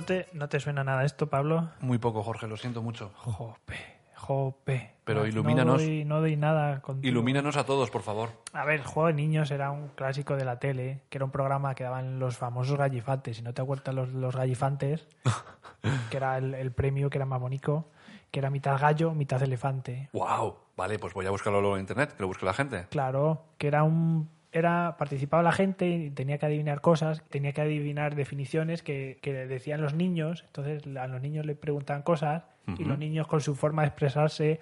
Te, ¿No te suena nada esto, Pablo? Muy poco, Jorge, lo siento mucho. Jope, jope. Pero No- ilumínanos. No doy, no doy nada contigo. Ilumínanos a todos, por favor. A ver, Juego de Niños era un clásico de la tele, que era un programa que daban los famosos gallifantes. Si no te acuerdas los, los gallifantes, <laughs> que era el, el premio que era más bonito, que era mitad gallo, mitad elefante. ¡Wow! Vale, pues voy a buscarlo luego en internet, que lo busque la gente. Claro, que era un era participaba la gente y tenía que adivinar cosas, tenía que adivinar definiciones que, que decían los niños, entonces a los niños le preguntaban cosas y los niños con su forma de expresarse,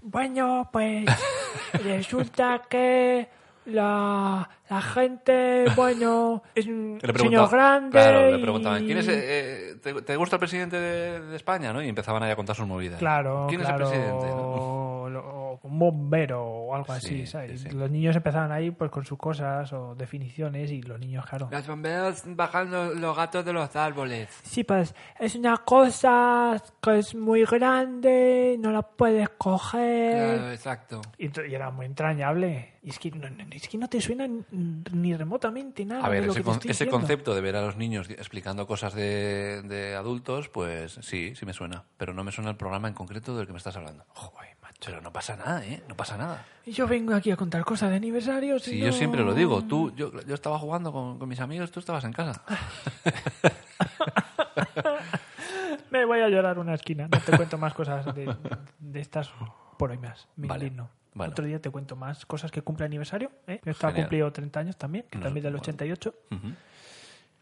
bueno, pues <laughs> resulta que la, la gente, bueno, <laughs> es un señor grande Claro, le y- preguntaban, ¿quién es, eh, te, te gusta el presidente de, de España? ¿no? Y empezaban ahí a contar sus movidas. Claro, ¿Quién claro. es el presidente? no? lo- un bombero o algo Sí, así, sí, ¿sabes? sí. Los niños empezaban ahí pues con sus cosas o definiciones y los niños, claro. Los bomberos bajan los, gatos de los árboles. Sí, pues es una cosa que es muy grande, no la puedes coger. Claro, exacto. Y, y era muy entrañable. Y es que no, no- es que no te suena ni remotamente nada. A ver, de lo ese, que te con- estoy ese diciendo. concepto de ver a los niños explicando cosas de, de adultos, pues sí, sí me suena. Pero no me suena el programa en concreto del que me estás hablando. Joder, macho. Pero no pasa nada, ¿eh? No pasa nada. Yo vengo aquí a contar cosas de aniversarios. Sí, y yo no- siempre lo digo. Tú, yo, yo estaba jugando con, con mis amigos, tú estabas en casa. <laughs> Me voy a llorar una esquina. No te cuento más cosas de, de estas por hoy más. Me Vale, indigno. Bueno. Otro día te cuento más cosas que cumple aniversario. ¿eh? Está cumplido 30 años también, que No, también del bueno. 88. Ujú.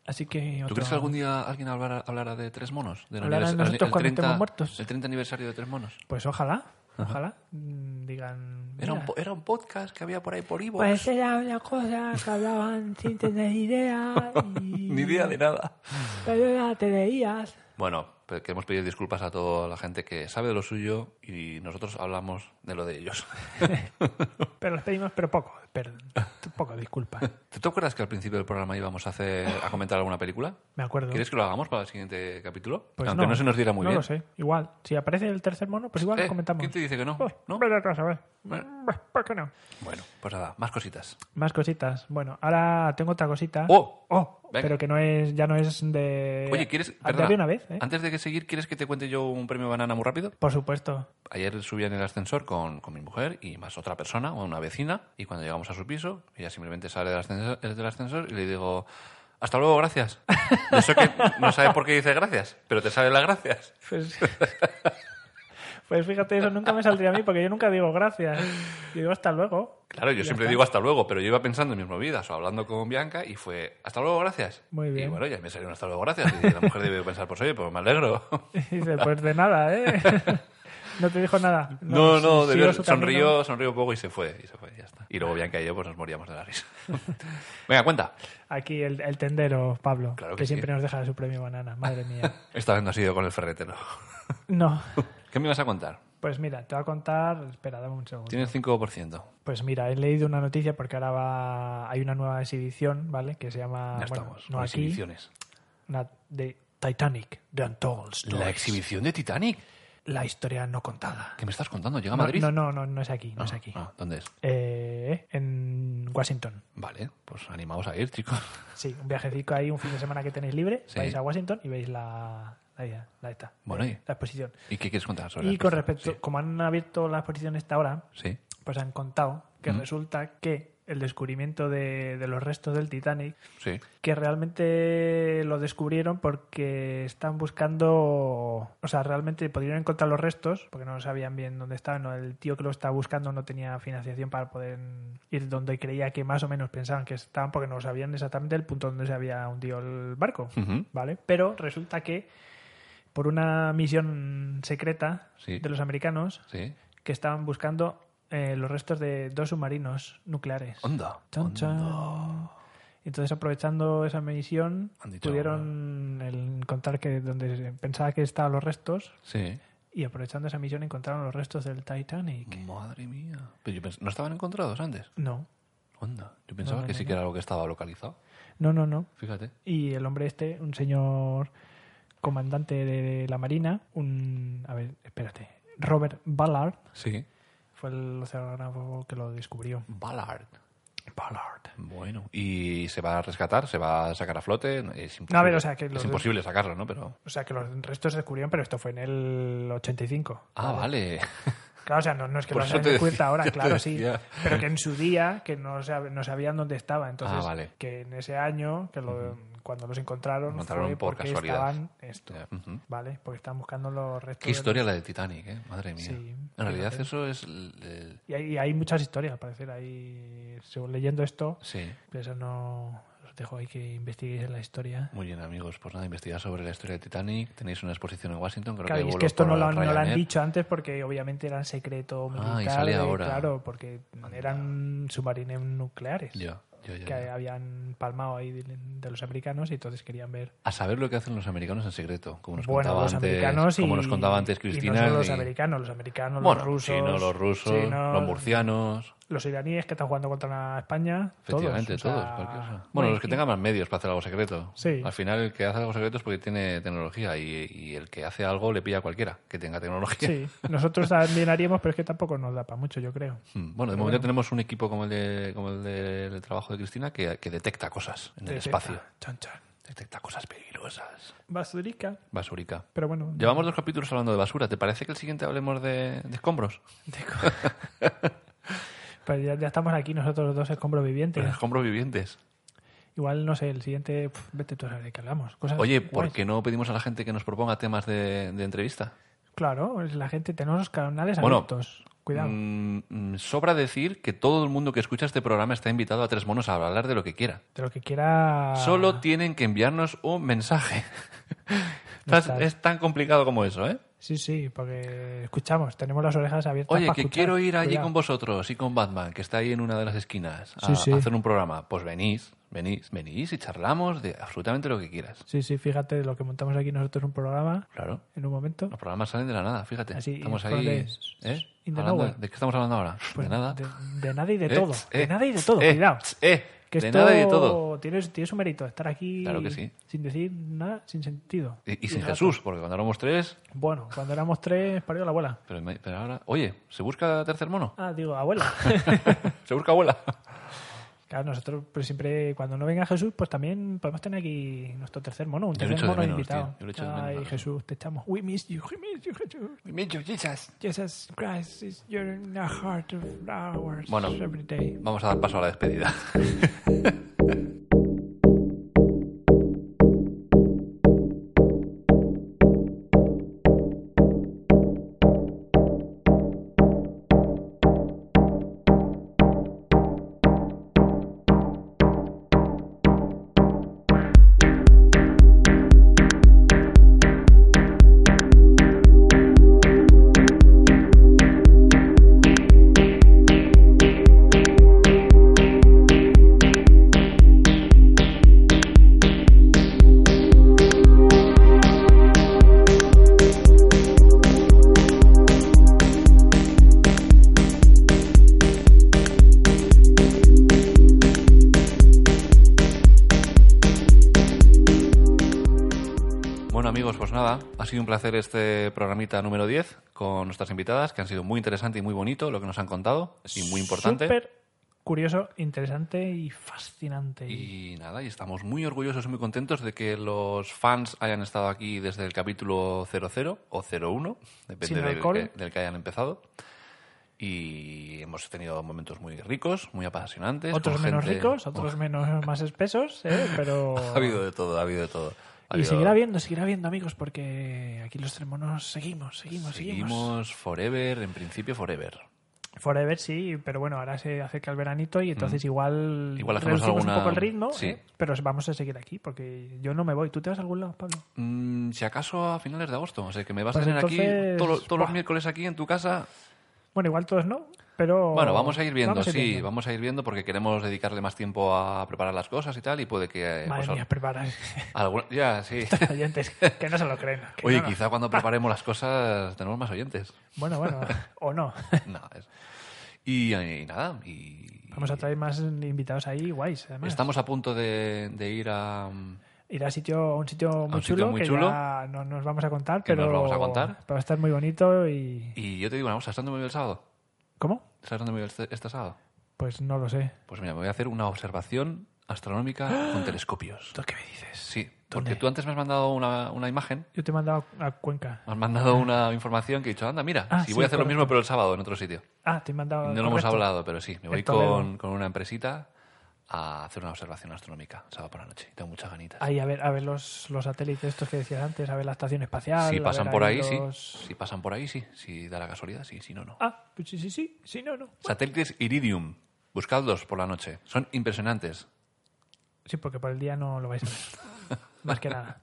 Así que. ¿Tú otro- crees que algún día alguien hablará, hablará de tres monos? Anivers- nosotros el cuando 30 estemos muertos. El 30 aniversario de tres monos. Pues ojalá, ojalá. mm, Digan. Era un, "Mira, po- era un podcast que había por ahí por Ivo. Pues era una cosa que hablaban <laughs> sin tener idea. Y... Ni idea de nada. Pero ya te veías. Bueno, queremos pedir disculpas a toda la gente que sabe de lo suyo y nosotros hablamos de lo de ellos. <laughs> Pero les pedimos, pero poco. Pero, <laughs> poco, disculpa. ¿Tú te acuerdas que al principio del programa íbamos a hacer a comentar alguna película? Me acuerdo. ¿Quieres que lo hagamos para el siguiente capítulo? Pues Aunque no. se nos diera muy no bien. lo sé. Igual. Si aparece el tercer mono, pues igual Eh, lo comentamos. ¿Quién te dice que no? Pues, ¿No? atrás, a ver. Bueno. Bah, ¿Por qué no? Bueno, pues nada, más cositas. Más cositas. Bueno, ahora tengo otra cosita. ¡Oh! Oh, Venga. pero que no es, ya no es de. Oye, ¿quieres...? perdona, de una vez, ¿eh? Antes de que seguir, ¿quieres que te cuente yo un premio banana muy rápido? Por supuesto. Ayer subía en el ascensor con, con mi mujer y más otra persona, una vecina, y cuando llegamos a su piso, ella simplemente sale del ascensor, del ascensor y le digo, hasta luego, gracias. Y Eso que no sabes por qué dice gracias, pero te sale las gracias. Pues, pues fíjate, eso nunca me saldría a mí porque yo nunca digo gracias. Yo digo hasta luego. Claro, yo siempre está. digo hasta luego, pero yo iba pensando en mis movidas o hablando con Bianca y fue hasta luego, gracias. Muy bien. Y bueno, ya me salió un hasta luego, gracias. Y la mujer debe pensar, pues oye, pues me alegro. <laughs> Y dice, pues de nada, ¿eh? <laughs> No te dijo nada. No, no, camino. sonrió, sonrió un poco y se fue, y se fue, ya está. Y luego Bianca y yo pues nos moríamos de la risa. <laughs> Venga, cuenta. Aquí el, el tendero, Pablo, Claro que, que sí. siempre nos deja su premio banana. Madre mía. <laughs> Esta vez no ha sido con el ferretero. <laughs> No. ¿Qué me ibas a contar? Pues mira, te voy a contar. Espera, dame un segundo. Tienes 5%. Pues mira, he leído una noticia porque ahora va, hay una nueva exhibición, ¿vale? Que se llama. Ya bueno, estamos, no aquí, exhibiciones. una de Titanic, The Untold La exhibición de Titanic. La historia no contada. ¿Qué me estás contando? ¿Llega a Madrid? no, no, no, no es aquí, no Ah, es aquí. ah, ¿Dónde es? Eh, en Washington. Vale, pues animaos a ir, chicos. Sí, un viajecito ahí, un fin de semana que tenéis libre. Sí. Vais a Washington y veis la, la, la esta, Bueno, y- la exposición. ¿Y qué quieres contar sobre Y la con respecto, como han abierto la exposición esta hora, Sí, sí. pues han contado que Mm. resulta que el descubrimiento de, de los restos del Titanic, sí. que realmente lo descubrieron porque están buscando, o sea, realmente pudieron encontrar los restos, porque no sabían bien dónde estaban, el tío que lo estaba buscando no tenía financiación para poder ir donde creía que más o menos pensaban que estaban, porque no sabían exactamente el punto donde se había hundido el barco. ¿vale? Pero resulta que por una misión secreta Sí. de los americanos, Sí. que estaban buscando eh, los restos de dos submarinos nucleares. Onda. Chan, onda. chan. Entonces, aprovechando esa misión, dicho, pudieron el- encontrar que donde pensaba que estaban los restos, Sí. y aprovechando esa misión encontraron los restos del Titanic. Madre mía. Pero yo pens- ¿No estaban encontrados antes? No, Onda. Yo pensaba no, que no, sí que era algo que estaba localizado. no, no, no. Fíjate. Y el hombre este, un señor comandante de la Marina, un... A ver, espérate. Robert Ballard Sí. Fue el oceanógrafo que lo descubrió. Ballard. Ballard. Bueno, ¿y se va a rescatar? ¿Se va a sacar a flote? Es imposible, No, a ver, o sea, que es los- imposible sacarlo, ¿no? Pero... O sea, que los restos se descubrieron, pero esto fue en el 85. Ah, vale. Claro, o sea, no, no es que lo hayan descubierto ahora, claro, sí. Pero que en su día, que no, sab- no sabían dónde estaba. Entonces, Ah, vale. que en ese año, que lo, cuando los encontraron, Encontraron fue por porque casualidad. estaban esto, Ya, ujú. ¿vale? Porque estaban buscando los restos. Qué de historia los- la de Titanic, ¿eh? Madre mía. Sí, en realidad eso es... el- Y hay, y hay muchas historias, al parecer. Hay, según leyendo esto, Sí. pero eso no... Os dejo ahí que investiguéis en la historia. Muy bien, amigos. Pues nada, investigar sobre la historia de Titanic. Tenéis una exposición en Washington. Creo Claro, que y es que esto no lo, han- no lo han dicho antes porque obviamente eran secreto militar. Ah, y sale de- ahora. Claro, porque eran submarinos nucleares Ya, que habían palmado ahí de, los americanos y entonces querían ver. A saber lo que hacen los americanos en secreto, como nos bueno, contaba los antes, americanos y, como nos contaba antes y Cristina. no solo los y- americanos, los americanos, bueno, los rusos, sí, no, los rusos, los murcianos, los iraníes que están jugando contra España. efectivamente, todos. o todos, sea, cualquier cosa. Bueno, los que tengan más medios para hacer algo secreto. Sí. Al final, el que hace algo secreto es porque tiene tecnología y, y el que hace algo le pilla a cualquiera que tenga tecnología. Sí, nosotros también haríamos, pero es que tampoco nos da para mucho, yo creo. Mm, Bueno, de momento tenemos un equipo como el, de, como el de- del trabajo de Cristina que, que detecta cosas en el espacio. Chan, chan. Detecta cosas peligrosas. Basurica. Basurica. Pero bueno, Llevamos dos capítulos hablando de basura. ¿Te parece que el siguiente hablemos de, de escombros? <laughs> pues ya, ya estamos aquí nosotros los dos escombros vivientes. De escombros vivientes. Igual, no sé, el siguiente, pf, vete tú a saber de qué hablamos. Cosas Oye, ¿por guays. qué no pedimos a la gente que nos proponga temas de, de entrevista? Claro, es la gente, tenemos los canales Bueno, abiertos. Cuidado. Mm, mm, sobra decir que todo el mundo que escucha este programa está invitado a Tres Monos a hablar de lo que quiera. De lo que quiera. Solo tienen que enviarnos un mensaje. <laughs> No es, es tan complicado como eso, ¿eh? Sí, sí, porque escuchamos, tenemos las orejas abiertas. Oye, para que escuchar. quiero ir allí Cuidado. con vosotros y con Batman, que está ahí en una de las esquinas, a, Sí, sí. a hacer un programa. Pues venís, venís, venís y charlamos de absolutamente lo que quieras. Sí, sí, fíjate, lo que montamos aquí nosotros un programa Claro. en un momento. Los programas salen de la nada, fíjate. Así, estamos ahí. ¿eh? Hablando- nowhere. ¿De qué estamos hablando ahora? Pues de nada. De, de nada y de Eh, todo. eh, de nada y de todo, eh, cuidado. eh, Que de esto nada y de todo. Tiene, tiene su mérito, estar aquí Claro que sí. sin decir nada, sin sentido. Y, y sin. Jesús, porque cuando éramos tres. Bueno, cuando éramos tres, parió la abuela. Pero ahora. Oye, ¿se busca tercer mono? Ah, digo, abuela. <laughs> ¿Se busca abuela? <laughs> Claro, nosotros pues siempre, cuando no venga Jesús, pues también podemos tener aquí nuestro tercer mono, un tercer mono menos, invitado. menos, Ay. Jesús, te echamos. We miss you, we miss you, Jesús. Jesus Christ, is you're in the heart of ours Bueno. every day. Vamos a dar paso a la despedida. <laughs> ha sido un placer este programita número 10 con nuestras invitadas, que han sido muy interesante y muy bonito lo que nos han contado y muy importante. Súper curioso, interesante y fascinante. Y nada, y estamos muy orgullosos y muy contentos de que los fans hayan estado aquí desde el capítulo 00 o 01, depende del que, del que hayan empezado. Y hemos tenido momentos muy ricos, muy apasionantes. otros menos gente- ricos, otros menos más espesos, ¿eh? <laughs> pero... Ha habido de todo, ha habido de todo. Y seguirá viendo, seguirá viendo, amigos, porque aquí los tres monos seguimos, seguimos, seguimos. Seguimos forever, en principio forever. Forever sí, pero bueno, ahora se acerca el veranito y entonces igual, Mm. Igual hacemos reducimos alguna- un poco el ritmo, sí. ¿eh? pero vamos a seguir aquí porque yo no me voy. ¿Tú te vas a algún lado, Pablo? Mm, si acaso a finales de agosto. O sea, que me vas Pues a tener aquí entonces, todo- todos los buah. miércoles aquí en tu casa. Bueno, igual todos no. Pero Bueno, vamos a ir viendo, vamos a ir sí, viendo. vamos a ir viendo porque queremos dedicarle más tiempo a preparar las cosas y tal, y puede que... eh, Madre pues, mía, prepara. <laughs> alguna- Ya, sí. <laughs> oyentes que no se lo creen. Oye, no, no. quizá cuando <laughs> preparemos las cosas tenemos más oyentes. Bueno, bueno, o no. No, es- y, y nada, y... Vamos a traer más invitados ahí, guays. Además. Estamos a punto de, de ir a... Ir a, sitio, a un sitio muy un sitio chulo muy que chulo. ya no nos vamos a contar, pero nos vamos a contar. va a estar muy bonito y... Y yo te digo una cosa, ¿sabes dónde me voy el sábado? ¿Cómo? ¿Sabes dónde me voy este, este sábado? Pues no lo sé. Pues mira, me voy a hacer una observación astronómica con telescopios. ¿Tú qué me dices? Sí, porque ¿Dónde? tú antes me has mandado una, una imagen, Yo te he mandado a Cuenca. me has mandado una información que he dicho, anda, mira, Ah, si sí, voy a hacer lo correcto. mismo pero el sábado en otro sitio. Ah, te he mandado... No lo hemos correcto. hablado, pero sí, me voy con, con una empresita a hacer una observación astronómica sábado por la noche. Tengo muchas ganitas. Ahí a ver, a ver los, los satélites estos que decías antes, a ver la estación espacial. si pasan por ahí, los- sí. Si pasan por ahí, sí. Si da la casualidad, sí. Si no, no. Ah, pues sí, sí, sí. Sí, no, no. Satélites Iridium. Buscadlos por la noche. Son impresionantes. Sí, porque por el día no lo vais a ver. <laughs> Más que nada.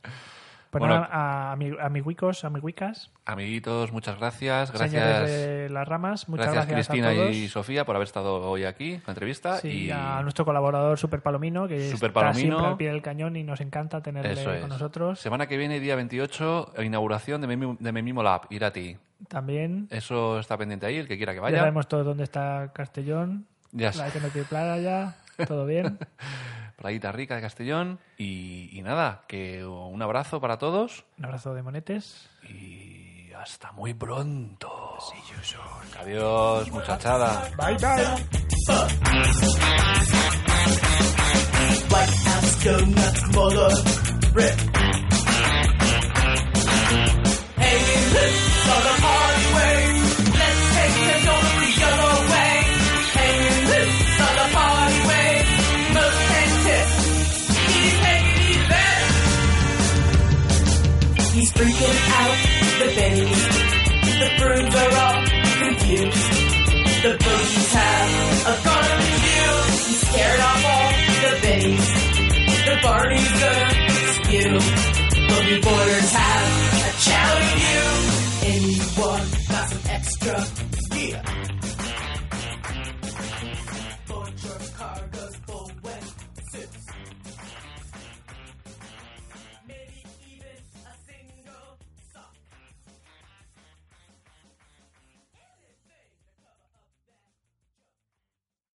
Bueno. nada, a, ami- amiguicos, amiguicas, Amiguitos, muchas gracias. Gracias, de las ramas, muchas gracias, gracias, Cristina a todos. y Sofía por haber estado hoy aquí en la entrevista. Sí, y a nuestro colaborador Super Palomino, que Super está Palomino. siempre al pie del cañón y nos encanta tenerle eso es. con nosotros. Semana que viene, día 28, inauguración de Memimo, de Memimo Lab, Irati. También Eso está pendiente ahí, el que quiera que ya vaya. sabemos todos dónde está Castellón, Ya la que no tiene playa, todo bien. <laughs> Playita rica de Castellón. Y, y nada, que un abrazo para todos. Un abrazo de monetes. Y hasta muy pronto. Adiós, muchachada. Bye, bye. freaking out. The babies, the brooms are all confused. The boogies have a gone review. you. scared off all the biddies. The Barney's gonna skew. Boogie boarders have a chowdy you. Anyone got some extra?